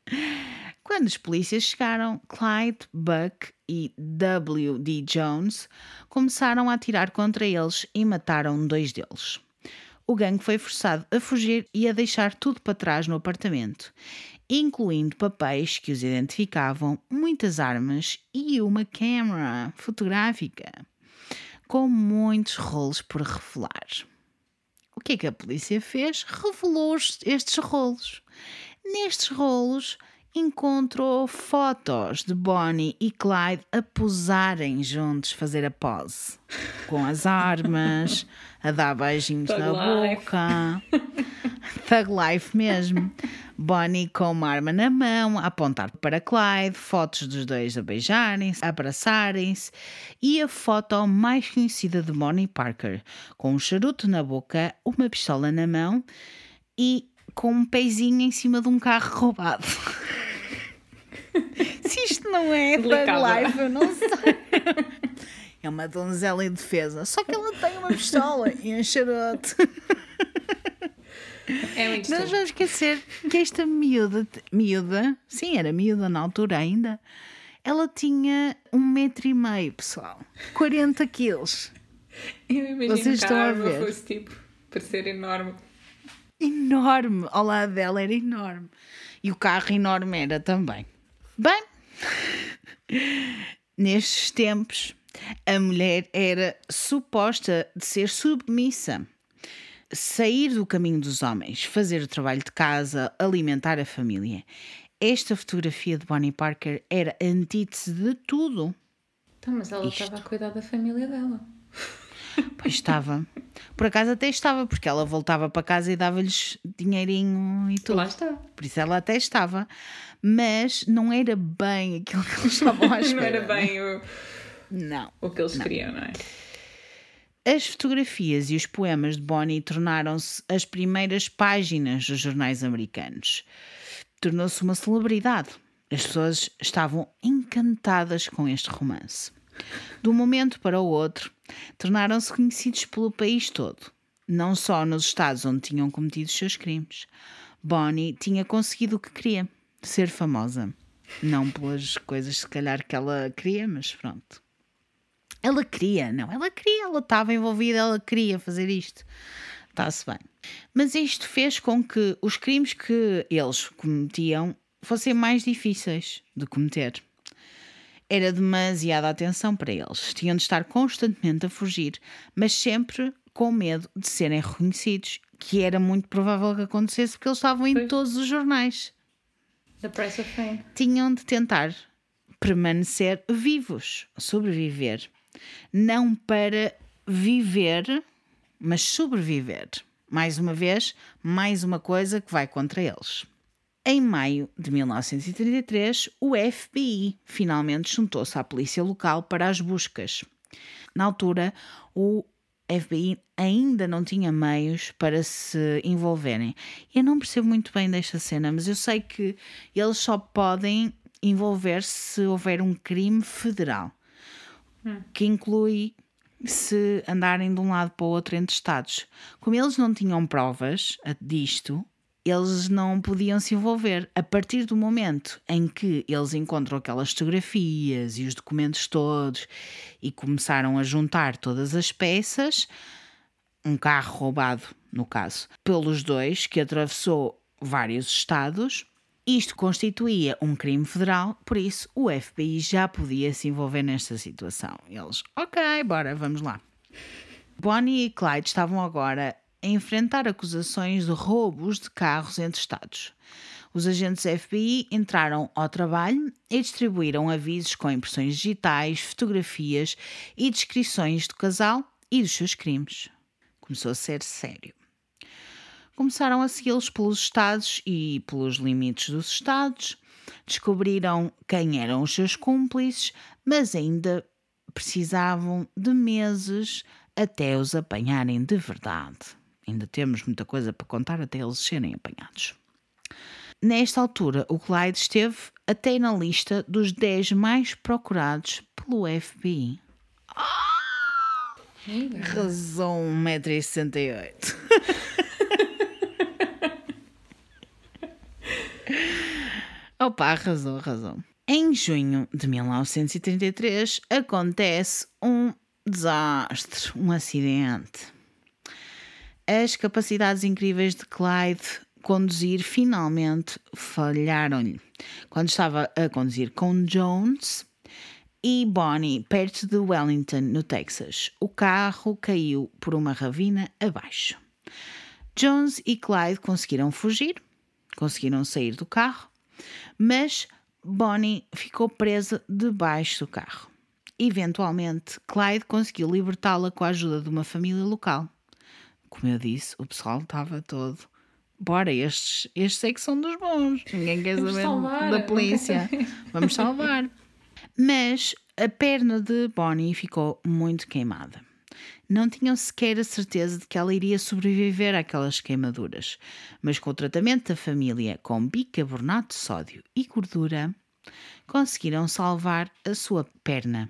[LAUGHS] Quando os polícias chegaram, Clyde, Buck e W.D. Jones começaram a atirar contra eles e mataram dois deles. O gangue foi forçado a fugir e a deixar tudo para trás no apartamento, incluindo papéis que os identificavam, muitas armas e uma câmera fotográfica, com muitos rolos por revelar. O que é que a polícia fez? Revelou estes rolos. Nestes rolos encontrou fotos de Bonnie e Clyde a posarem juntos, fazer a pose. Com as armas, a dar beijinhos Thug na life. boca. Thug life mesmo. Bonnie com uma arma na mão, a apontar para Clyde, fotos dos dois a beijarem-se, abraçarem-se e a foto mais conhecida de Bonnie Parker, com um charuto na boca, uma pistola na mão e com um pezinho em cima de um carro roubado. Se isto não é [LAUGHS] Delicada. Life, eu não sei. É uma donzela em defesa, só que ela tem uma pistola e um charuto. É muito Não nos vamos esquecer que esta miúda, miúda, sim, era miúda na altura ainda, ela tinha um metro e meio, pessoal. 40 quilos. Eu imagino Vocês que estão a ver. fosse tipo, parecer enorme. Enorme. Ao lado dela era enorme. E o carro enorme era também. Bem, [LAUGHS] nestes tempos, A mulher era suposta de ser submissa, sair do caminho dos homens, fazer o trabalho de casa, alimentar a família. Esta fotografia de Bonnie Parker era antítese de tudo. Então, mas ela Isto. estava a cuidar da família dela. Pois estava. Por acaso até estava, porque ela voltava para casa e dava-lhes dinheirinho e tudo. Lá está. Por isso ela até estava. Mas não era bem aquilo que eles estavam à espera. [LAUGHS] Não era bem o, Não. o que eles queriam, não é? As fotografias e os poemas de Bonnie tornaram-se as primeiras páginas dos jornais americanos. Tornou-se uma celebridade. As pessoas estavam encantadas com este romance. De um momento para o outro, tornaram-se conhecidos pelo país todo, não só nos estados onde tinham cometido os seus crimes. Bonnie tinha conseguido o que queria, ser famosa. Não pelas coisas, se calhar, que ela queria, mas pronto. Ela queria, não, ela queria, ela estava envolvida, ela queria fazer isto. Está-se bem. Mas isto fez com que os crimes que eles cometiam fossem mais difíceis de cometer. Era demasiada atenção para eles. Tinham de estar constantemente a fugir, mas sempre com medo de serem reconhecidos, que era muito provável que acontecesse porque eles estavam em todos os jornais. The Price of Fame. Tinham de tentar permanecer vivos, sobreviver. Não para viver, mas sobreviver. Mais uma vez, mais uma coisa que vai contra eles. Em maio de 1933, o FBI finalmente juntou-se à polícia local para as buscas. Na altura, o FBI ainda não tinha meios para se envolverem. Eu não percebo muito bem desta cena, mas eu sei que eles só podem envolver-se se houver um crime federal, que inclui se andarem de um lado para o outro entre estados. Como eles não tinham provas eh, disto, eles não podiam se envolver. A partir do momento em que eles encontram aquelas fotografias e os documentos todos e começaram a juntar todas as peças, um carro roubado, no caso, pelos dois, que atravessou vários estados. Isto constituía um crime federal, por isso o FBI já podia se envolver nesta situação. Eles, ok, bora, vamos lá. Bonnie e Clyde estavam agora a enfrentar acusações de roubos de carros entre estados. Os agentes FBI entraram ao trabalho e distribuíram avisos com impressões digitais, fotografias e descrições do casal e dos seus crimes. Começou a ser sério. Começaram a segui-los pelos estados e pelos limites dos estados, descobriram quem eram os seus cúmplices, mas ainda precisavam de meses até os apanharem de verdade. Ainda temos muita coisa para contar até eles serem apanhados. Nesta altura, o Clyde esteve até na lista dos 10 mais procurados pelo FBI. Razão 1,68m. [LAUGHS] Opa, arrasou, arrasou. Em junho de 1933 acontece um desastre, um acidente. As capacidades incríveis de Clyde conduzir finalmente falharam-lhe. Quando estava a conduzir com Jones e Bonnie perto de Wellington, no Texas, o carro caiu por uma ravina abaixo. Jones e Clyde conseguiram fugir, conseguiram sair do carro, mas Bonnie ficou presa debaixo do carro. Eventualmente, Clyde conseguiu libertá-la com a ajuda de uma família local. Como eu disse, o pessoal estava todo. Bora, estes, estes é que são dos bons. Ninguém quer Vamos saber salvar, da não polícia. Vamos salvar. Mas a perna de Bonnie ficou muito queimada. Não tinham sequer a certeza de que ela iria sobreviver àquelas queimaduras, mas com o tratamento da família com bicarbonato de sódio e gordura, conseguiram salvar a sua perna.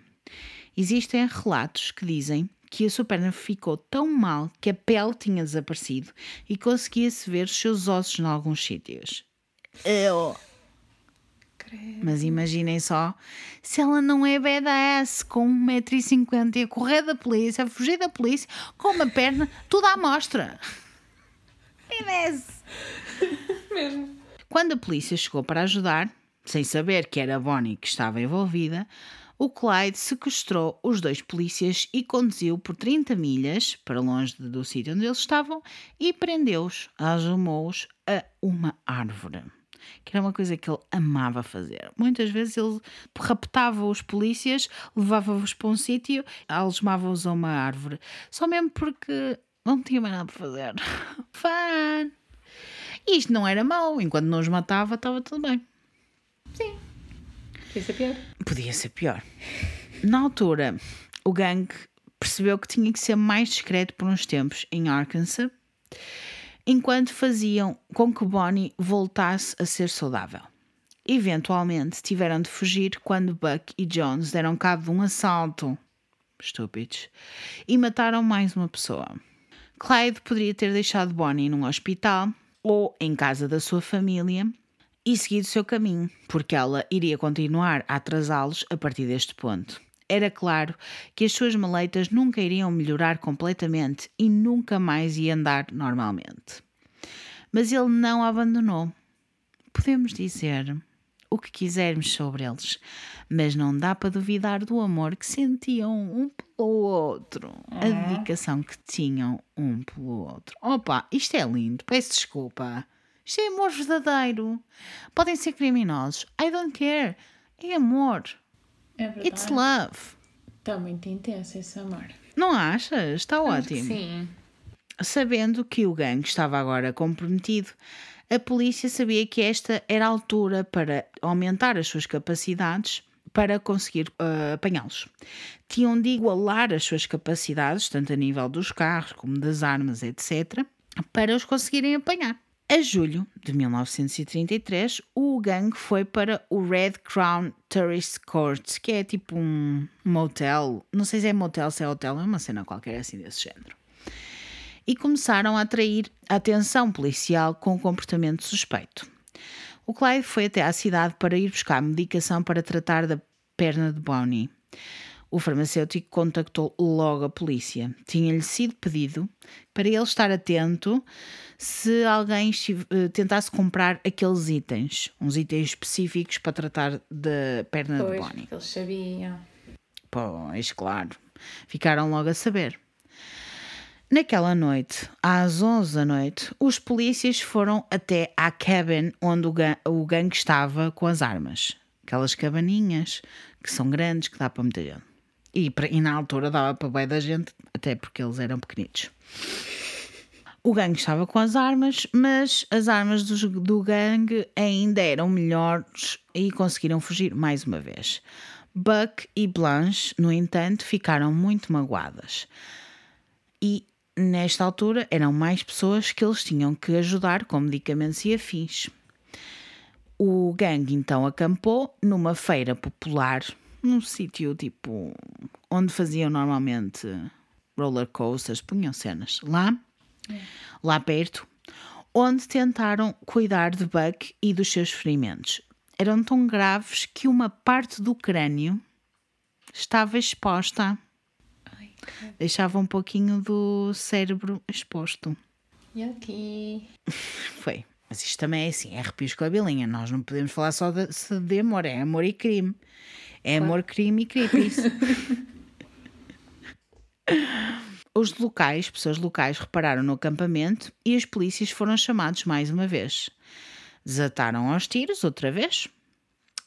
Existem relatos que dizem que a sua perna ficou tão mal que a pele tinha desaparecido e conseguia-se ver os seus ossos em alguns sítios. Eu. Mas imaginem só, se ela não é badass com 1,50m e a correr da polícia, a fugir da polícia, com uma perna, tudo à mostra. Mesmo. Quando a polícia chegou para ajudar, sem saber que era Bonnie que estava envolvida, o Clyde sequestrou os dois polícias e conduziu por 30 milhas para longe do sítio onde eles estavam e prendeu-os, algemou-os a uma árvore. Que era uma coisa que ele amava fazer. Muitas vezes ele raptava os polícias, levava-os para um sítio, algemava-os a uma árvore. Só mesmo porque não tinha mais nada para fazer. [LAUGHS] Fun! E isto não era mau, enquanto não os matava, estava tudo bem. Sim. Podia ser pior. Podia ser pior. Na altura, o gangue percebeu que tinha que ser mais discreto por uns tempos em Arkansas, enquanto faziam com que Bonnie voltasse a ser saudável. Eventualmente tiveram de fugir quando Buck e Jones deram cabo de um assalto. Estúpidos. E mataram mais uma pessoa. Clyde poderia ter deixado Bonnie num hospital ou em casa da sua família e seguido o seu caminho, porque ela iria continuar a atrasá-los a partir deste ponto. Era claro que as suas maletas nunca iriam melhorar completamente e nunca mais ia andar normalmente. Mas ele não a abandonou. Podemos dizer o que quisermos sobre eles, mas não dá para duvidar do amor que sentiam um pelo outro, a dedicação que tinham um pelo outro. Opa, isto é lindo, peço desculpa. Isto é amor verdadeiro. Podem ser criminosos. I don't care. É amor. É verdade. It's love. Está muito intenso esse amor. Não achas? Está ótimo. Sim. Sabendo que o gangue estava agora comprometido, a polícia sabia que esta era a altura para aumentar as suas capacidades para conseguir ah, apanhá-los. Tinham de igualar as suas capacidades, tanto a nível dos carros como das armas, etc., para os conseguirem apanhar. A julho de 1933, o gangue foi para o Red Crown Tourist Court, que é tipo um motel, não sei se é motel, se é hotel, é uma cena qualquer assim desse género e começaram a atrair a atenção policial com comportamento suspeito. O Clyde foi até à cidade para ir buscar medicação para tratar da perna de Bonnie. O farmacêutico contactou logo a polícia. Tinha-lhe sido pedido para ele estar atento se alguém eh, tentasse comprar aqueles itens, uns itens específicos para tratar da perna de Pois, Bonnie. eles sabiam. Pois, claro. Ficaram logo a saber. Naquela noite, às 11 da noite, os polícias foram até à cabin onde o, ga- o gangue estava com as armas. Aquelas cabaninhas que são grandes, que dá para gente. E, e na altura dava para bem da gente, até porque eles eram pequenitos. O gangue estava com as armas, mas as armas dos- do, gangue ainda eram melhores e conseguiram fugir mais uma vez. Buck e Blanche, no entanto, ficaram muito magoadas. E nesta altura eram mais pessoas que eles tinham que ajudar com medicamentos e afins. O gangue então acampou numa feira popular, num sítio tipo onde faziam normalmente roller coasters, punham cenas lá, lá perto, onde tentaram cuidar de Buck e dos seus ferimentos. Eram tão graves que uma parte do crânio estava exposta Ai, deixava um pouquinho do cérebro exposto. yucky. [LAUGHS] Foi. Mas isto também é assim, é arrepios com a bilinha. Nós não podemos falar só de, de amor, é amor e crime. É amor, crime e creepies. [LAUGHS] Os locais, pessoas locais, repararam no acampamento e os polícias foram chamados mais uma vez. Desataram aos tiros outra vez.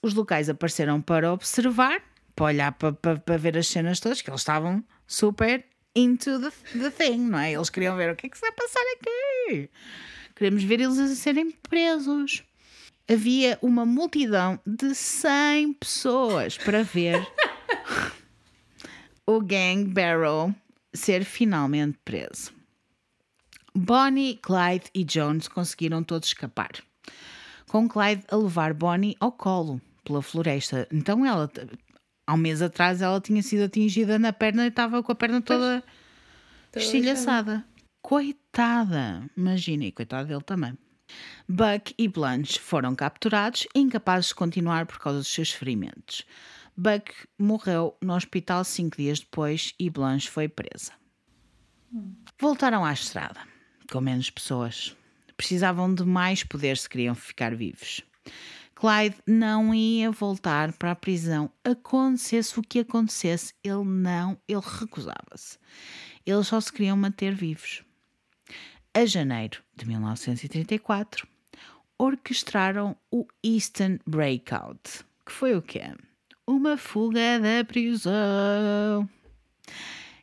Os locais apareceram para observar, para olhar para, para, para ver as cenas todas, que eles estavam super into the, the thing, não é? Eles queriam ver o que é que se vai passar aqui. Queremos ver eles a serem presos. Havia uma multidão de 100 pessoas para ver [LAUGHS] o Gang Barrow ser finalmente preso. Bonnie, Clyde e Jones conseguiram todos escapar, com Clyde a levar Bonnie ao colo pela floresta. Então ela, há um mês atrás, ela tinha sido atingida na perna e estava com a perna toda Toda estilhaçada. Coitada! Imagina, e coitado dele também. Buck e Blanche foram capturados e incapazes de continuar por causa dos seus ferimentos. Buck morreu no hospital cinco dias depois e Blanche foi presa. Voltaram à estrada, com menos pessoas. Precisavam de mais poder se queriam ficar vivos. Clyde não ia voltar para a prisão. Acontecesse o que acontecesse, ele não, ele recusava-se. Eles só se queriam manter vivos. A janeiro de 1934, orquestraram o Eastern Breakout, que foi o quê? Uma fuga da prisão.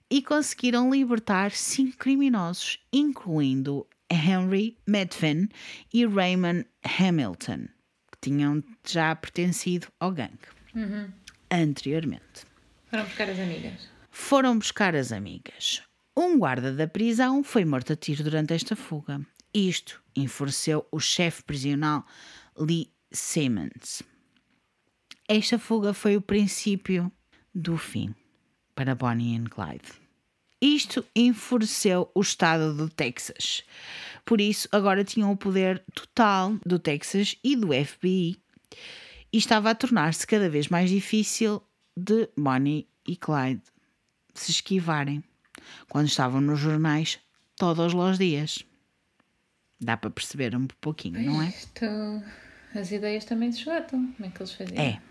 E conseguiram libertar cinco criminosos, incluindo Henry Medvin e Raymond Hamilton, que tinham já pertencido ao gangue anteriormente. Foram buscar as amigas. Foram buscar as amigas. Um guarda da prisão foi morto a tiro durante esta fuga. Isto enfureceu o chefe prisional Lee Simmons. Esta fuga foi o princípio do fim para Bonnie e Clyde. Isto enfureceu o estado do Texas. Por isso, agora tinham o poder total do Texas e do FBI. E estava a tornar-se cada vez mais difícil de Bonnie e Clyde se esquivarem quando estavam nos jornais todos os dias. Dá para perceber um pouquinho, não é? Isto, as ideias também se esgotam. Como é que eles faziam? É.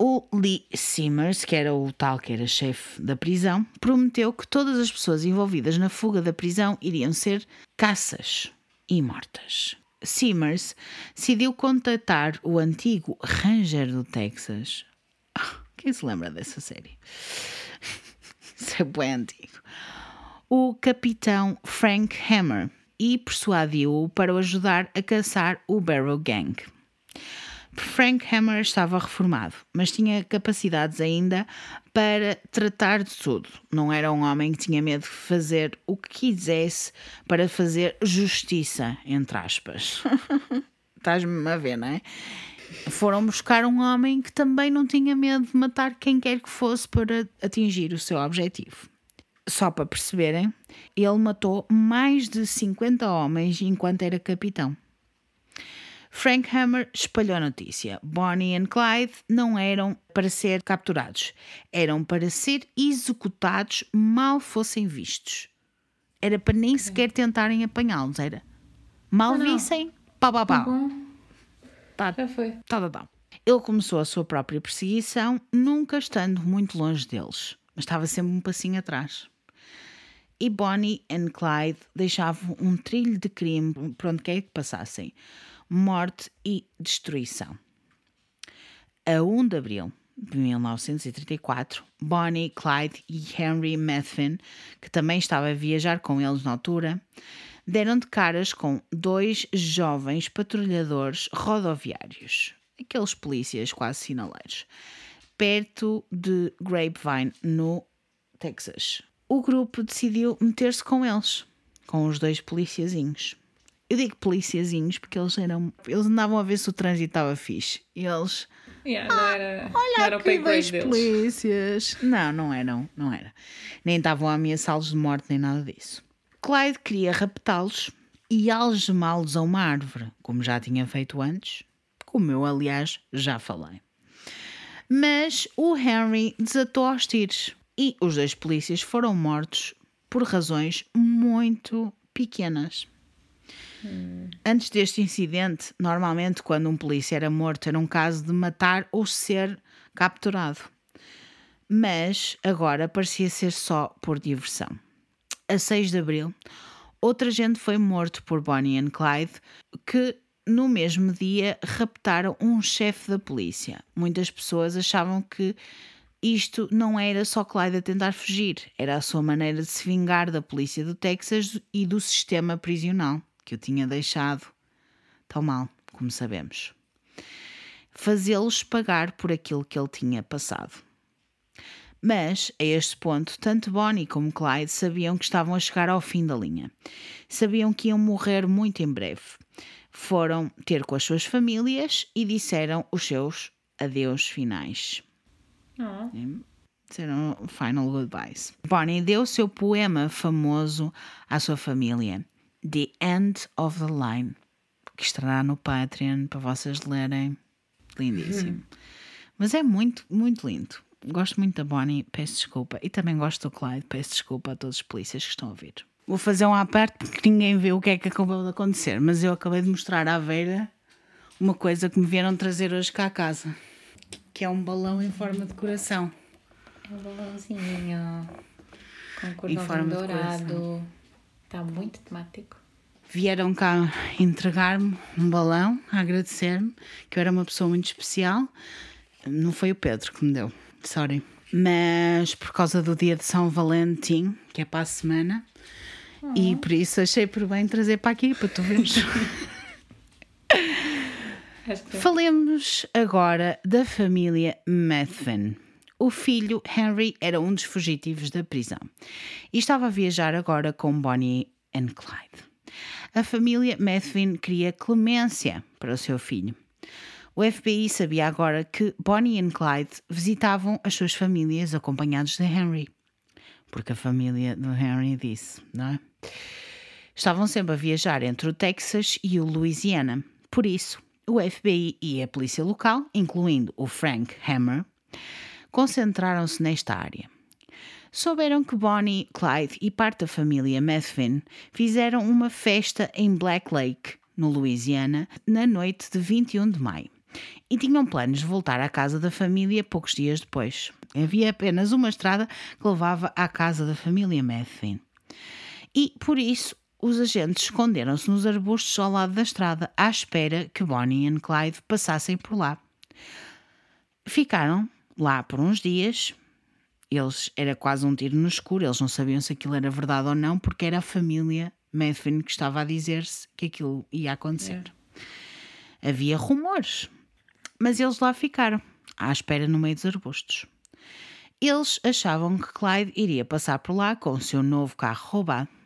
O Lee Simmers, que era o tal que era chefe da prisão, prometeu que todas as pessoas envolvidas na fuga da prisão iriam ser caças e mortas. Simmers decidiu contatar o antigo Ranger do Texas. Ah, Quem se lembra dessa série? [LAUGHS] Isso é bem antigo. O capitão Frank Hammer e persuadiu-o para o ajudar a caçar o Barrow Gang. Frank Hammer estava reformado, mas tinha capacidades ainda para tratar de tudo. Não era um homem que tinha medo de fazer o que quisesse para fazer justiça, entre aspas. [LAUGHS] Estás-me a ver, não é? Foram buscar um homem que também não tinha medo de matar quem quer que fosse para atingir o seu objetivo. Só para perceberem, ele matou mais de 50 homens enquanto era capitão. Frank Hammer espalhou a notícia. Bonnie e Clyde não eram para ser capturados, eram para ser executados mal fossem vistos. Era para nem sequer tentarem apanhá-los, era. Mal vissem, pau, pau, pau. Bom, Tá, já foi. tá, tá, tá. Ele começou a sua própria perseguição, nunca estando muito longe deles, mas estava sempre um passinho atrás. E Bonnie e Clyde deixavam um trilho de crime por onde quer que passassem morte e destruição. A 1 de abril de 1934, Bonnie, Clyde e Henry Methvin, que também estava a viajar com eles na altura, deram de caras com dois jovens patrulhadores rodoviários, aqueles polícias quase sinaleiros, perto de Grapevine, no Texas. O grupo decidiu meter-se com eles, com os dois policiazinhos. Eu digo policiazinhos porque eles eram. Eles andavam a ver se o trânsito estava fixe. E eles. Yeah, não era, não Olha era o aqui dois polícias. Não, não eram, não era. Nem estavam a ameaçá-los de morte, nem nada disso. Clyde queria raptá-los e algemá-los a uma árvore, como já tinha feito antes, como eu, aliás, já falei. Mas o Henry desatou aos tiros e os dois polícias foram mortos por razões muito pequenas. Antes deste incidente, normalmente quando um polícia era morto era um caso de matar ou ser capturado. Mas agora parecia ser só por diversão. A 6 de abril, outra gente foi morto por Bonnie e Clyde, que no mesmo dia raptaram um chefe da polícia. Muitas pessoas achavam que isto não era só Clyde a tentar fugir, era a sua maneira de se vingar da polícia do Texas e do sistema prisional, que o tinha deixado tão mal, como sabemos. Fazê-los pagar por aquilo que ele tinha passado. Mas, a este ponto, tanto Bonnie como Clyde sabiam que estavam a chegar ao fim da linha. Sabiam que iam morrer muito em breve. Foram ter com as suas famílias e disseram os seus adeus finais. Oh, Disseram final goodbyes. Bonnie deu o seu poema famoso à sua família, The End of the Line, que estará no Patreon para vocês lerem. Lindíssimo. Mas é muito, muito lindo. Gosto muito da Bonnie, peço desculpa. E também gosto do Clyde, peço desculpa a todos os polícias que estão a ouvir. Vou fazer um à parte porque ninguém vê o que é que acabou de acontecer, mas eu acabei de mostrar à Vera uma coisa que me vieram trazer hoje cá a casa, que é um balão em forma de coração. É um balãozinho com de dourado. Está muito temático. Vieram cá entregar-me um balão, a agradecer-me, que eu era uma pessoa muito especial. Não foi o Pedro que me deu, sorry. Mas por causa do dia de São Valentim, que é para a semana, e por isso achei por bem trazer para aqui, para tu veres. [LAUGHS] Falemos agora da família Methven. O filho Henry era um dos fugitivos da prisão e estava a viajar agora com Bonnie and Clyde. A família Methven queria clemência para o seu filho. O FBI sabia agora que Bonnie e Clyde visitavam as suas famílias acompanhados de Henry. Porque a família do Henry disse, não é? Estavam sempre a viajar entre o Texas e o Louisiana. Por isso, o FBI e a polícia local, incluindo o Frank Hammer, concentraram-se nesta área. Souberam que Bonnie, Clyde e parte da família Methvin fizeram uma festa em Black Lake, no Louisiana, na noite de 21 de maio. E tinham planos de voltar à casa da família poucos dias depois. Havia apenas uma estrada que levava à casa da família Methvin. E, por isso, os agentes esconderam-se nos arbustos ao lado da estrada, à espera que Bonnie e Clyde passassem por lá. Ficaram lá por uns dias. Eles era quase um tiro no escuro, eles não sabiam se aquilo era verdade ou não, porque era a família Methvin que estava a dizer-se que aquilo ia acontecer. Havia rumores, mas eles lá ficaram, à espera no meio dos arbustos. Eles achavam que Clyde iria passar por lá com o seu novo carro roubado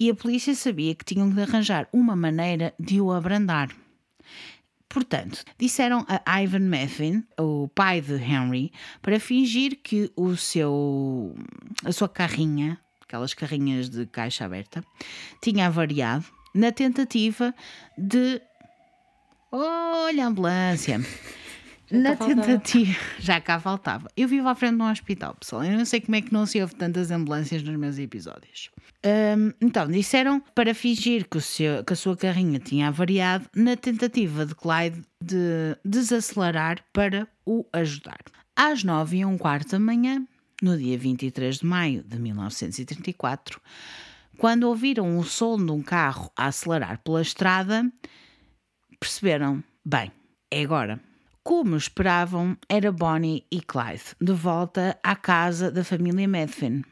e a polícia sabia que tinham de arranjar uma maneira de o abrandar. Portanto, disseram a Ivan Methvin, o pai de Henry, para fingir que o seu a sua carrinha, aquelas carrinhas de caixa aberta, tinha avariado na tentativa de Olha a ambulância. Na faltava. tentativa. [LAUGHS] Já cá faltava. Eu vivo à frente de um hospital, pessoal. Eu não sei como é que não se ouve tantas ambulâncias nos meus episódios. Hum, então, disseram para fingir que, o seu- que a sua carrinha tinha avariado na tentativa de Clyde de desacelerar para o ajudar. Às nove e um quarto da manhã, no dia 23 de maio de 1934, quando ouviram o som de um carro a acelerar pela estrada, perceberam: bem, é agora. Como esperavam, era Bonnie e Clyde, de volta à casa da família Medvin.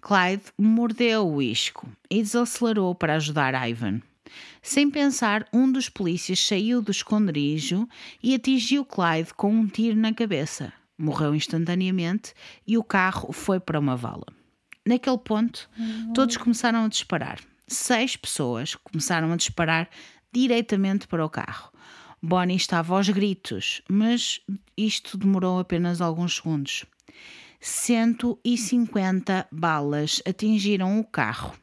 Clyde mordeu o isco e desacelerou para ajudar Ivan. Sem pensar, um dos polícias saiu do esconderijo e atingiu Clyde com um tiro na cabeça. Morreu instantaneamente e o carro foi para uma vala. Naquele ponto, todos começaram a disparar. Seis pessoas começaram a disparar diretamente para o carro. Bonnie estava aos gritos, mas isto demorou apenas alguns segundos. 150 balas atingiram o carro.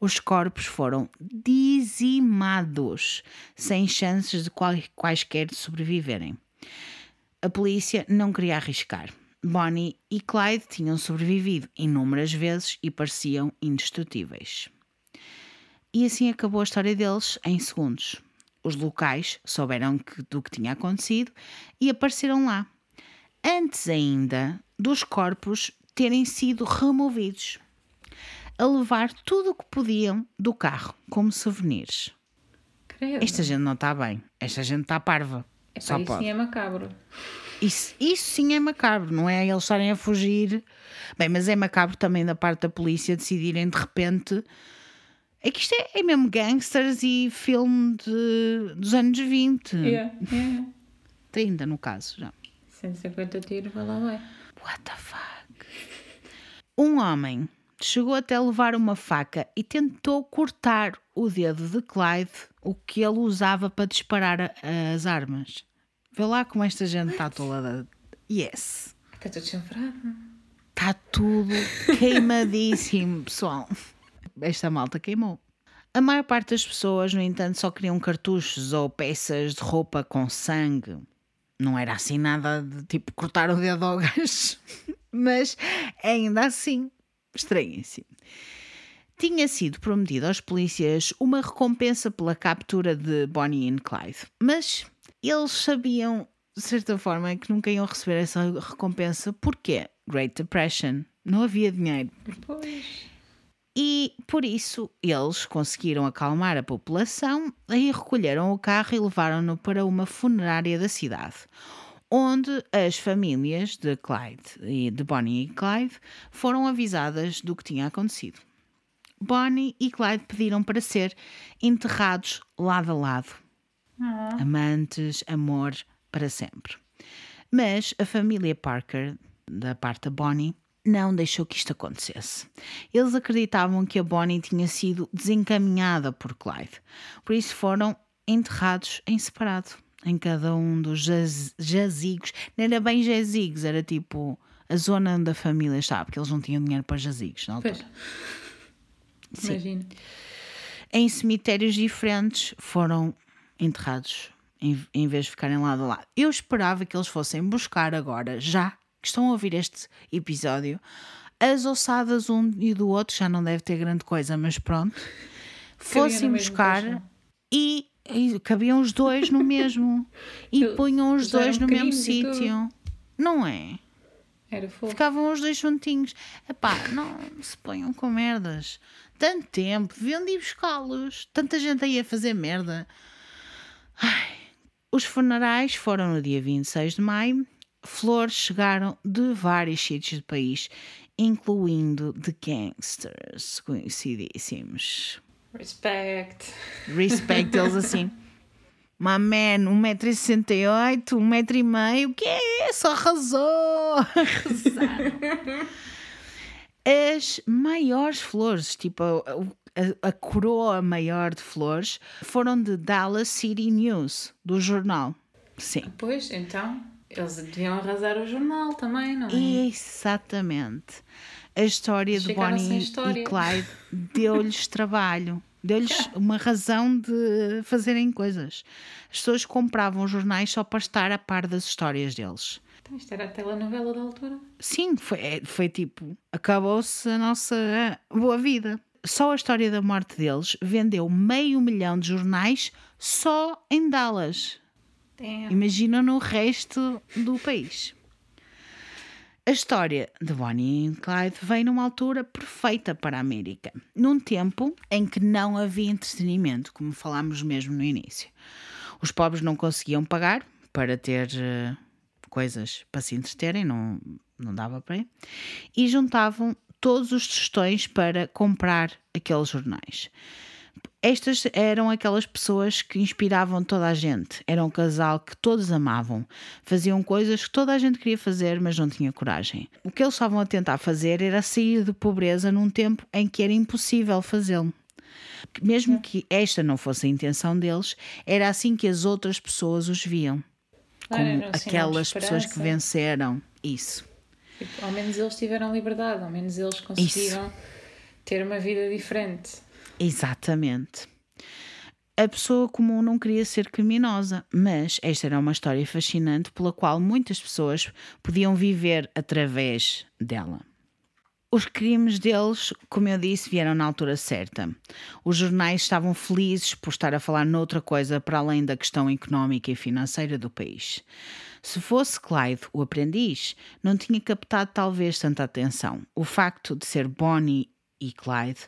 Os corpos foram dizimados, sem chances de quaisquer de sobreviverem. A polícia não queria arriscar. Bonnie e Clyde tinham sobrevivido inúmeras vezes e pareciam indestrutíveis. E assim acabou a história deles em segundos. Os locais souberam que- do que tinha acontecido e apareceram lá. Antes ainda dos corpos terem sido removidos, a levar tudo o que podiam do carro como souvenirs. Credo. Esta gente não está bem. Esta gente está parva. Só isso pode. sim é macabro. Isso, isso sim é macabro, não é eles estarem a fugir. Bem, mas é macabro também da parte da polícia decidirem de repente. É que isto é, é mesmo gangsters e filme de, dos anos 20. Yeah, yeah. 30 no caso já. 150 tiros, vai lá, vai. What the fuck? Um homem chegou até levar uma faca e tentou cortar o dedo de Clyde, o que ele usava para disparar a- as armas. Vê lá como esta gente está toda. Yes! Está tudo chanfrado. Está tudo queimadíssimo, pessoal. Esta malta queimou. A maior parte das pessoas, no entanto, só queriam cartuchos ou peças de roupa com sangue. Não era assim nada de tipo cortar o dedo ao [LAUGHS] gajo. Mas ainda assim, estranhíssimo. Tinha sido prometido aos polícias uma recompensa pela captura de Bonnie e Clyde, mas eles sabiam, de certa forma, que nunca iam receber essa recompensa. Porquê? Great Depression. Não havia dinheiro. Pois. E por isso eles conseguiram acalmar a população e recolheram o carro e levaram-no para uma funerária da cidade, onde as famílias de Clyde e de Bonnie e Clyde foram avisadas do que tinha acontecido. Bonnie e Clyde pediram para ser enterrados lado a lado. Amantes, amor para sempre. Mas a família Parker, da parte da Bonnie, não deixou que isto acontecesse. Eles acreditavam que a Bonnie tinha sido desencaminhada por Clyde, por isso foram enterrados em separado, em cada um dos jaz jazigos. Não era bem jazigos, era tipo a zona onde a família estava, porque eles não tinham dinheiro para jazigos na altura. Pois. Imagino. Em cemitérios diferentes foram enterrados, em, em vez de ficarem lado a lado. Eu esperava que eles fossem buscar agora, já que estão a ouvir este episódio, as ossadas um e do outro, já não deve ter grande coisa, mas pronto, fossem buscar e, e cabiam os dois no mesmo e [LAUGHS] Eles punham os dois no mesmo sítio. Não é? Era fofo. Ficavam os dois juntinhos. Epá, não se ponham com merdas. Tanto tempo, deviam de ir buscá-los. Tanta gente aí a fazer merda. Ai. Os funerais foram no dia 26 de maio. Flores chegaram de vários sítios do país, incluindo de gangsters conhecidíssimos. Respect. Respect eles assim. [LAUGHS] My man, 1,68m, 1,5m, o que é isso? Arrasou! [LAUGHS] Arrasaram. As maiores flores, tipo a, a- a coroa maior de flores, foram de Dallas City News, do jornal. Sim. Pois, então, eles deviam arrasar o jornal também, não é? Exatamente. A história de Chegaram Bonnie história. e Clyde deu-lhes [LAUGHS] trabalho, deu-lhes uma razão de fazerem coisas. As pessoas compravam jornais só para estar a par das histórias deles. Então, isto era a telenovela da altura. Sim, foi, é- foi tipo, acabou-se a nossa boa vida. Só a história da morte deles vendeu meio milhão de jornais só em Dallas. Damn. Imagina no resto do país. A história de Bonnie e Clyde veio numa altura perfeita para a América, num tempo em que não havia entretenimento, como falámos mesmo no início. Os pobres não conseguiam pagar para ter eh, coisas para se entreterem, não, não dava para ir, e juntavam todos os tostões para comprar aqueles jornais. Estas eram aquelas pessoas que inspiravam toda a gente. Era um casal que todos amavam. Faziam coisas que toda a gente queria fazer, mas não tinha coragem. O que eles estavam a tentar fazer era sair de pobreza num tempo em que era impossível fazê-lo. Mesmo que esta não fosse a intenção deles, era assim que as outras pessoas os viam. Claro, Como aquelas pessoas que venceram. Isso. Tipo, ao menos eles tiveram liberdade, ao menos eles conseguiram ter uma vida diferente. Exatamente. A pessoa comum não queria ser criminosa, mas esta era uma história fascinante pela qual muitas pessoas podiam viver através dela. Os crimes deles, como eu disse, vieram na altura certa. Os jornais estavam felizes por estar a falar noutra coisa para além da questão económica e financeira do país. Se fosse Clyde, o aprendiz, não tinha captado talvez tanta atenção. O facto de ser Bonnie e Clyde,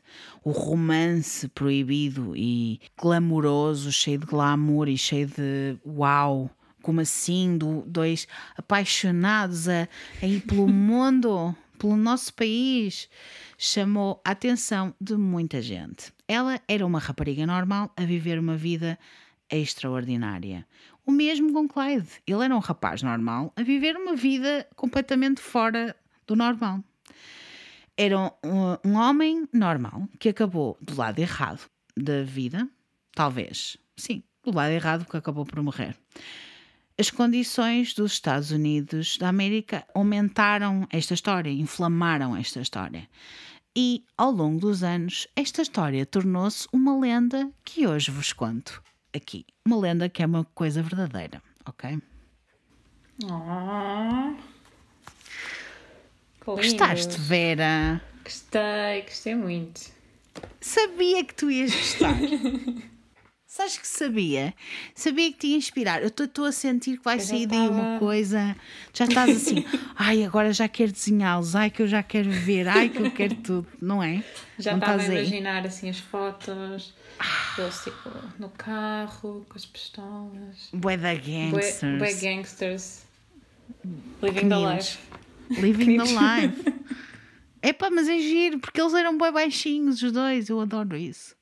o romance proibido e glamouroso, cheio de glamour e cheio de uau, como assim, do, dois apaixonados a, a ir pelo [LAUGHS] mundo, pelo nosso país, chamou a atenção de muita gente. Ela era uma rapariga normal a viver uma vida extraordinária. O mesmo com Clyde. Ele era um rapaz normal a viver uma vida completamente fora do normal era um, um homem normal que acabou do lado errado da vida, talvez, sim, do lado errado que acabou por morrer. As condições dos Estados Unidos da América aumentaram esta história, inflamaram esta história. E, ao longo dos anos, esta história tornou-se uma lenda que hoje vos conto aqui. Uma lenda que é uma coisa verdadeira, ok? Que lindo. Gostaste, Vera? Gostei, gostei muito. Sabia que tu ias gostar. [LAUGHS] Sabes que sabia? Sabia que te ia inspirar. Eu estou a sentir que vai sair daí uma coisa. Já estás assim, [LAUGHS] ai, agora já quero desenhá-los, ai, que eu já quero ver, ai, que eu quero tudo, não é? Já não estava a estás aí? imaginar assim as fotos, eles tipo no carro, com as pistolas. Bué da Bué, gangsters. bué gangsters. Living the life. Living the life. Epá, mas é giro, porque eles eram bem baixinhos, os dois. Eu adoro isso.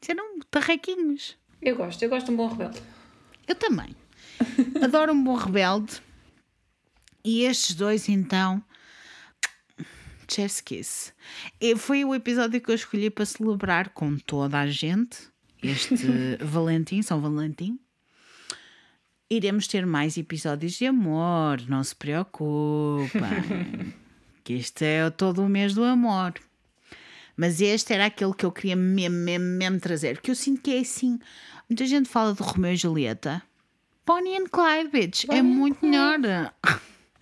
Eles eram tarrequinhos. Eu gosto, eu gosto de um bom rebelde. Eu também. [LAUGHS] Adoro um bom rebelde. E estes dois, então. Chef's Kiss. E foi o episódio que eu escolhi para celebrar com toda a gente este [LAUGHS] Valentim, São Valentim. Iremos ter mais episódios de amor, não se preocupem. [LAUGHS] que este é todo o mês do amor. Mas este era aquele que eu queria mesmo, mesmo, mesmo trazer. Porque eu sinto que é assim. Muita gente fala de Romeu e Julieta. Bonnie and Clyde, bitch. é Bonnie and muito Clyde. melhor.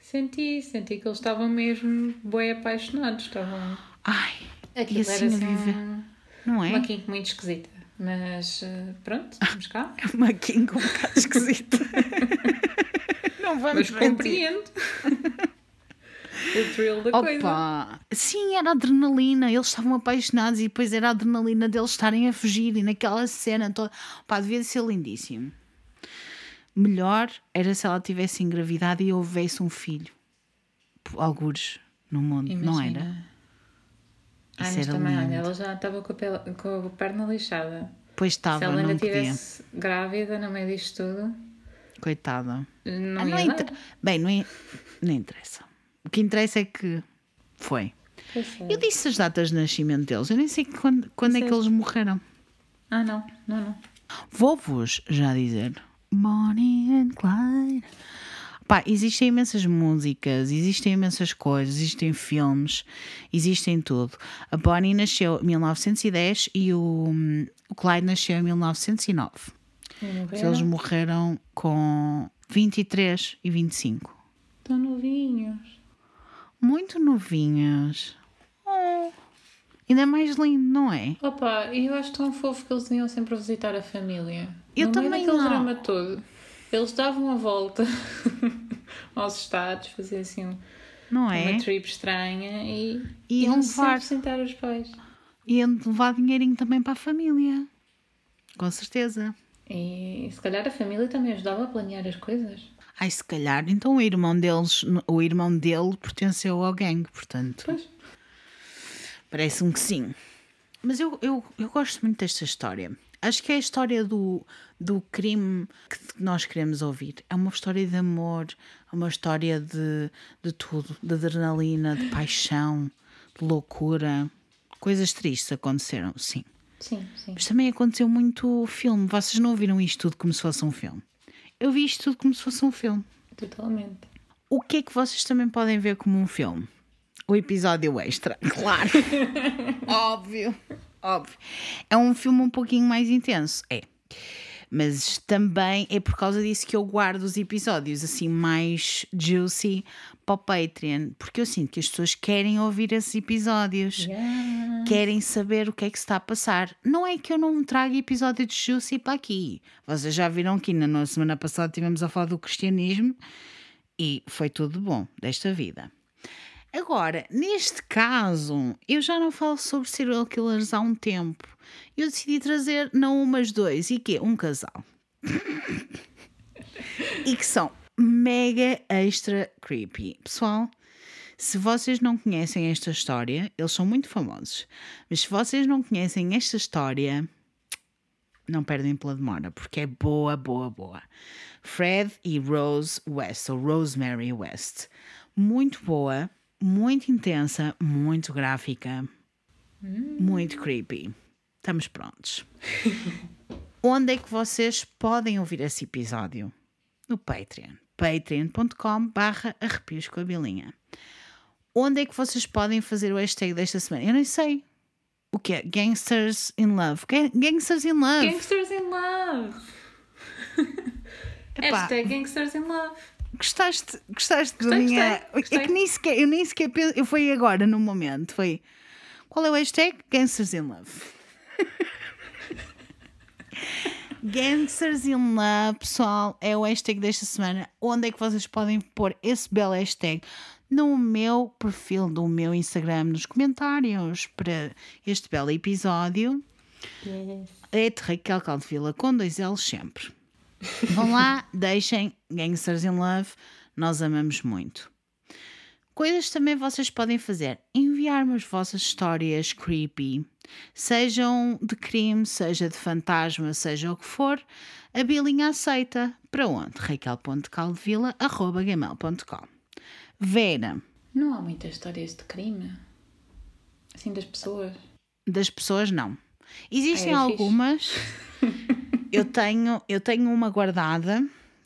Senti, senti que eles estavam mesmo bem apaixonados. Estavam. Ai, Aquilo e assim era assim viver. um- Não é? uma quinta muito esquisita. Mas eh, pronto, vamos cá. [LAUGHS] Uma King um bocado esquisita. [LAUGHS] não vamos Mas compreendo. [LAUGHS] o thrill da coisa. Opa! Sim, era adrenalina. Eles estavam apaixonados e depois era a adrenalina deles estarem a fugir e naquela cena toda. Pá, devia ser lindíssimo. Melhor era se ela tivesse engravidado e houvesse um filho. Algures no mundo, não era? Isso mas era também, olha, lindo. ela já estava com a, pele- com a perna lixada. Pois Se estava, ela ainda estivesse grávida no meio disto tudo, Coitada. não Ah, não inter- Bem, não, in- não interessa. O que interessa é que foi. Eu disse as datas de nascimento deles. Eu nem sei quando, quando é que eles morreram. Ah, não, não, não. Vou-vos já dizer. Bonnie and Clyde. Pá, existem imensas músicas, existem imensas coisas, existem filmes, existem tudo. A Bonnie nasceu em 1910 e o, o Clyde nasceu em 1909. E Eles morreram. com 23 e 25. Tão novinhos. Muito novinhos. Oh, ainda mais lindo, não é? Opa, e eu acho tão fofo que eles iam sempre visitar a família. Eu no também não. drama todo. Eles davam a volta [LAUGHS] aos Estados, faziam assim um- Não uma é? trip estranha e E iam iam levar. visitar os pais. E levar dinheirinho também para a família. Com certeza. E se calhar a família também ajudava a planear as coisas. Ai, se calhar, então o irmão deles, o irmão dele pertenceu ao gangue, portanto, Pois. parece-me que sim. Mas eu, eu, eu gosto muito desta história. Acho que é a história do, do crime que nós queremos ouvir. É uma história de amor, é uma história de, de tudo, de adrenalina, de paixão, de loucura. Coisas tristes aconteceram, sim. Sim, sim. Mas também aconteceu muito filme. Vocês não ouviram isto tudo como se fosse um filme? Eu vi isto tudo como se fosse um filme. Totalmente. O que é que vocês também podem ver como um filme? O episódio extra, [LAUGHS] claro. [LAUGHS] óbvio, óbvio. É um filme um pouquinho mais intenso, é. Mas também é por causa disso que eu guardo os episódios assim mais juicy para o Patreon, porque eu sinto que as pessoas querem ouvir esses episódios Yeah. querem saber o que é que se está a passar. Não é que eu não trago episódio de Juicy para aqui. Vocês já viram que na semana passada tivemos a falar do cristianismo e foi tudo bom desta vida. Agora, neste caso, eu já não falo sobre serial killers há um tempo. Eu decidi trazer não um, mas dois. E quê? Um casal. e que são mega extra creepy. Pessoal, se vocês não conhecem esta história, eles são muito famosos. Mas se vocês não conhecem esta história, não perdem pela demora, porque é boa, boa, boa. Fred e Rose West, ou Rosemary West. Muito boa, muito intensa, muito gráfica, muito creepy. Estamos prontos. [LAUGHS] Onde é que vocês podem ouvir esse episódio? No Patreon. patreon.com barra arrepios com a bilinha. Onde é que vocês podem fazer o hashtag desta semana? Eu nem sei. O que é? Gangsters in Love. Ga- Gangsters in Love. Gangsters in Love! Epá. Hashtag Gangsters in Love. Gostaste, gostaste da Gostei, minha. gostei, gostei. É que nem sequer, eu nem sequer penso. Eu fui agora no momento. Foi. Qual é o hashtag? Gangsters in Love. [LAUGHS] Gangsters in Love, pessoal, é o hashtag desta semana. Onde é que vocês podem pôr esse belo hashtag? No meu perfil do meu Instagram, nos comentários para este belo episódio. É de Raquel Caldevila com dois L's sempre. Vão lá, deixem Gangsters in Love, nós amamos muito. Coisas também vocês podem fazer: enviar-me as vossas histórias creepy, sejam de crime, seja de fantasma, seja o que for. A Bilinha aceita. Para onde? raquel.caldevila.gmail.com Vera, Não há muitas histórias de crime. Assim, das pessoas. das pessoas não. Existem Ah, é algumas. [LAUGHS] eu tenho, eu tenho uma guardada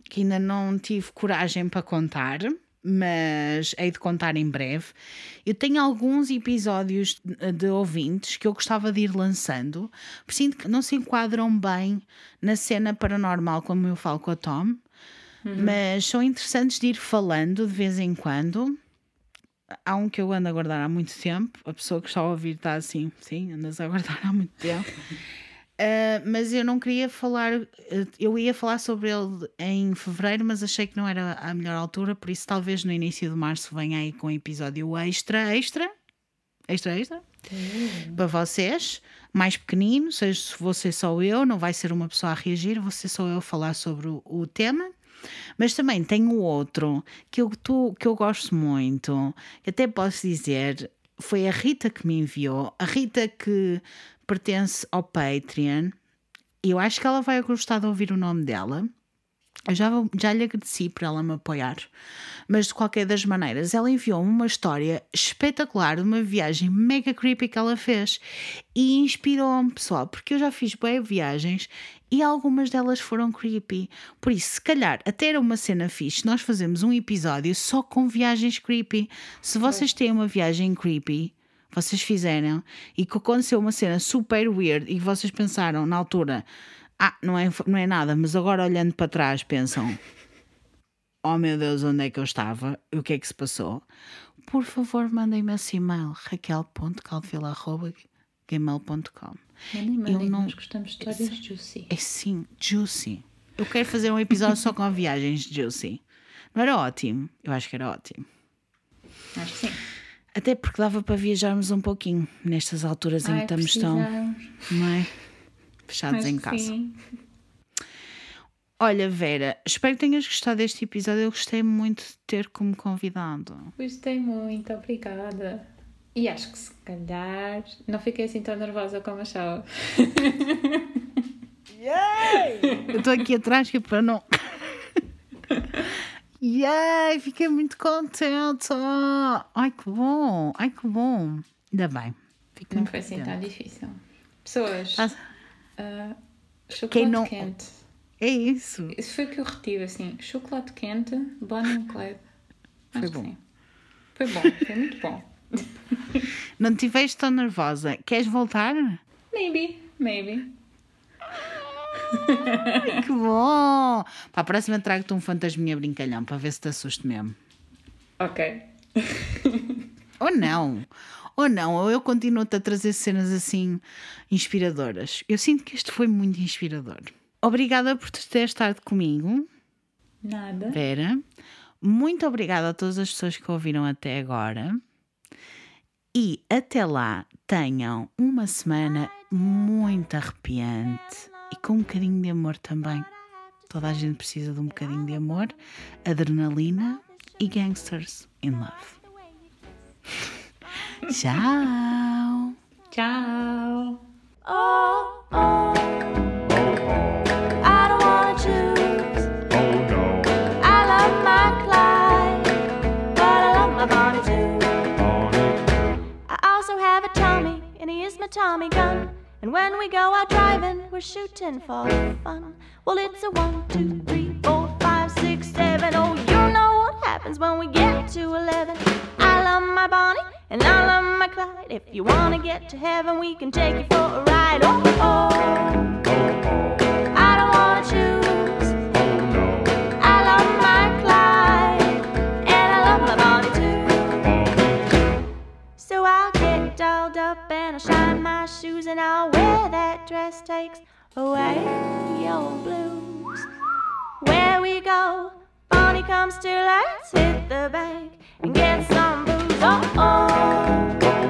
que ainda não tive coragem para contar, mas hei de contar em breve. Eu tenho alguns episódios de, ouvintes que eu gostava de ir lançando, porque sinto que não se enquadram bem na cena paranormal como eu falo com a Tom, mas são interessantes de ir falando de vez em quando. Há um que eu ando a guardar há muito tempo. A pessoa que está a ouvir está assim, sim, andas a guardar há muito tempo. [LAUGHS] Uh, mas eu não queria falar, eu ia falar sobre ele em fevereiro, mas achei que não era a melhor altura, por isso talvez no início de março venha aí com um episódio extra, extra, extra, extra, para vocês, mais pequenino, seja se você só eu, não vai ser uma pessoa a reagir, você só eu a falar sobre o, o tema. Mas também tenho outro que eu, tu, que eu gosto muito, até posso dizer, foi a Rita que me enviou, a Rita que pertence ao Patreon. Eu acho que ela vai gostar de ouvir o nome dela. Eu já, já lhe agradeci por ela me apoiar, mas de qualquer das maneiras, ela enviou-me uma história espetacular de uma viagem mega creepy que ela fez e inspirou-me, pessoal, porque eu já fiz bem viagens e algumas delas foram creepy. Por isso, se calhar, até era uma cena fixe, nós fazemos um episódio só com viagens creepy. Se vocês têm uma viagem creepy, vocês fizeram e que aconteceu uma cena super weird e que vocês pensaram na altura, ah, não é, não é nada, mas agora olhando para trás pensam, oh meu Deus, onde é que eu estava? O que é que se passou? Por favor, mandem-me esse e-mail, raquel.calvila.gmail.com Mandem, mandem, Eu não- nós gostamos de histórias juicy. É sim, juicy. Eu quero fazer um episódio só com [LAUGHS] viagens juicy. Não era ótimo? Eu acho que era ótimo. Acho que sim. Até porque dava para viajarmos um pouquinho nestas alturas em que Ai, estamos tão, não é? Fechados Acho em casa. sim. Olha, Vera, espero que tenhas gostado deste episódio. Eu gostei muito de ter como convidado. Gostei muito, obrigada. E acho que se calhar não fiquei assim tão nervosa como achava. Eu estou aqui atrás que é para não. Yay! Fiquei muito contente! Ai que bom! Ai que bom! Ainda bem. Fico Não foi assim tão difícil. Pessoas, Ah, ah, chocolate não- quente. É isso. Isso foi o que eu retive, assim. Chocolate quente, Bonnie and Clyde. Foi bom. sim. Foi bom, foi muito bom. [LAUGHS] Não te vejo tão nervosa. Queres voltar? Maybe, maybe. Que bom! Para a próxima trago-te um fantasminha brincalhão para ver se te assusto mesmo. Ok. Ou não. Ou não. Ou eu continuo-te a trazer cenas assim inspiradoras. Eu sinto que este foi muito inspirador. Obrigada por ter estado comigo, Nada. Vera. Muito obrigada a todas as pessoas que ouviram até agora. E até lá tenham uma semana muito arrepiante e com um bocadinho de amor também. Toda a gente precisa de um bocadinho de amor, adrenalina e gangsters in love. [LAUGHS] Tchau! Tchau. Oh, oh. I don't wanna choose. Oh no, I love my Clyde, but I love my Bonnie too. Bonnie, I also have a Tommy, and he is my Tommy gun. And when we go out driving, we're shooting for fun. Well, it's a one, two, three, four, five, six, seven. Oh, you know what happens when we get to eleven. I love my Bonnie, and I love my Clyde. If you wanna get to heaven, we can take you for a ride. Oh, oh. I don't wanna choose. Dolled up and I'll shine my shoes and I'll wear that dress takes away your blues. Where we go, Bonnie comes to let's hit the bank and get some booze. Oh, oh.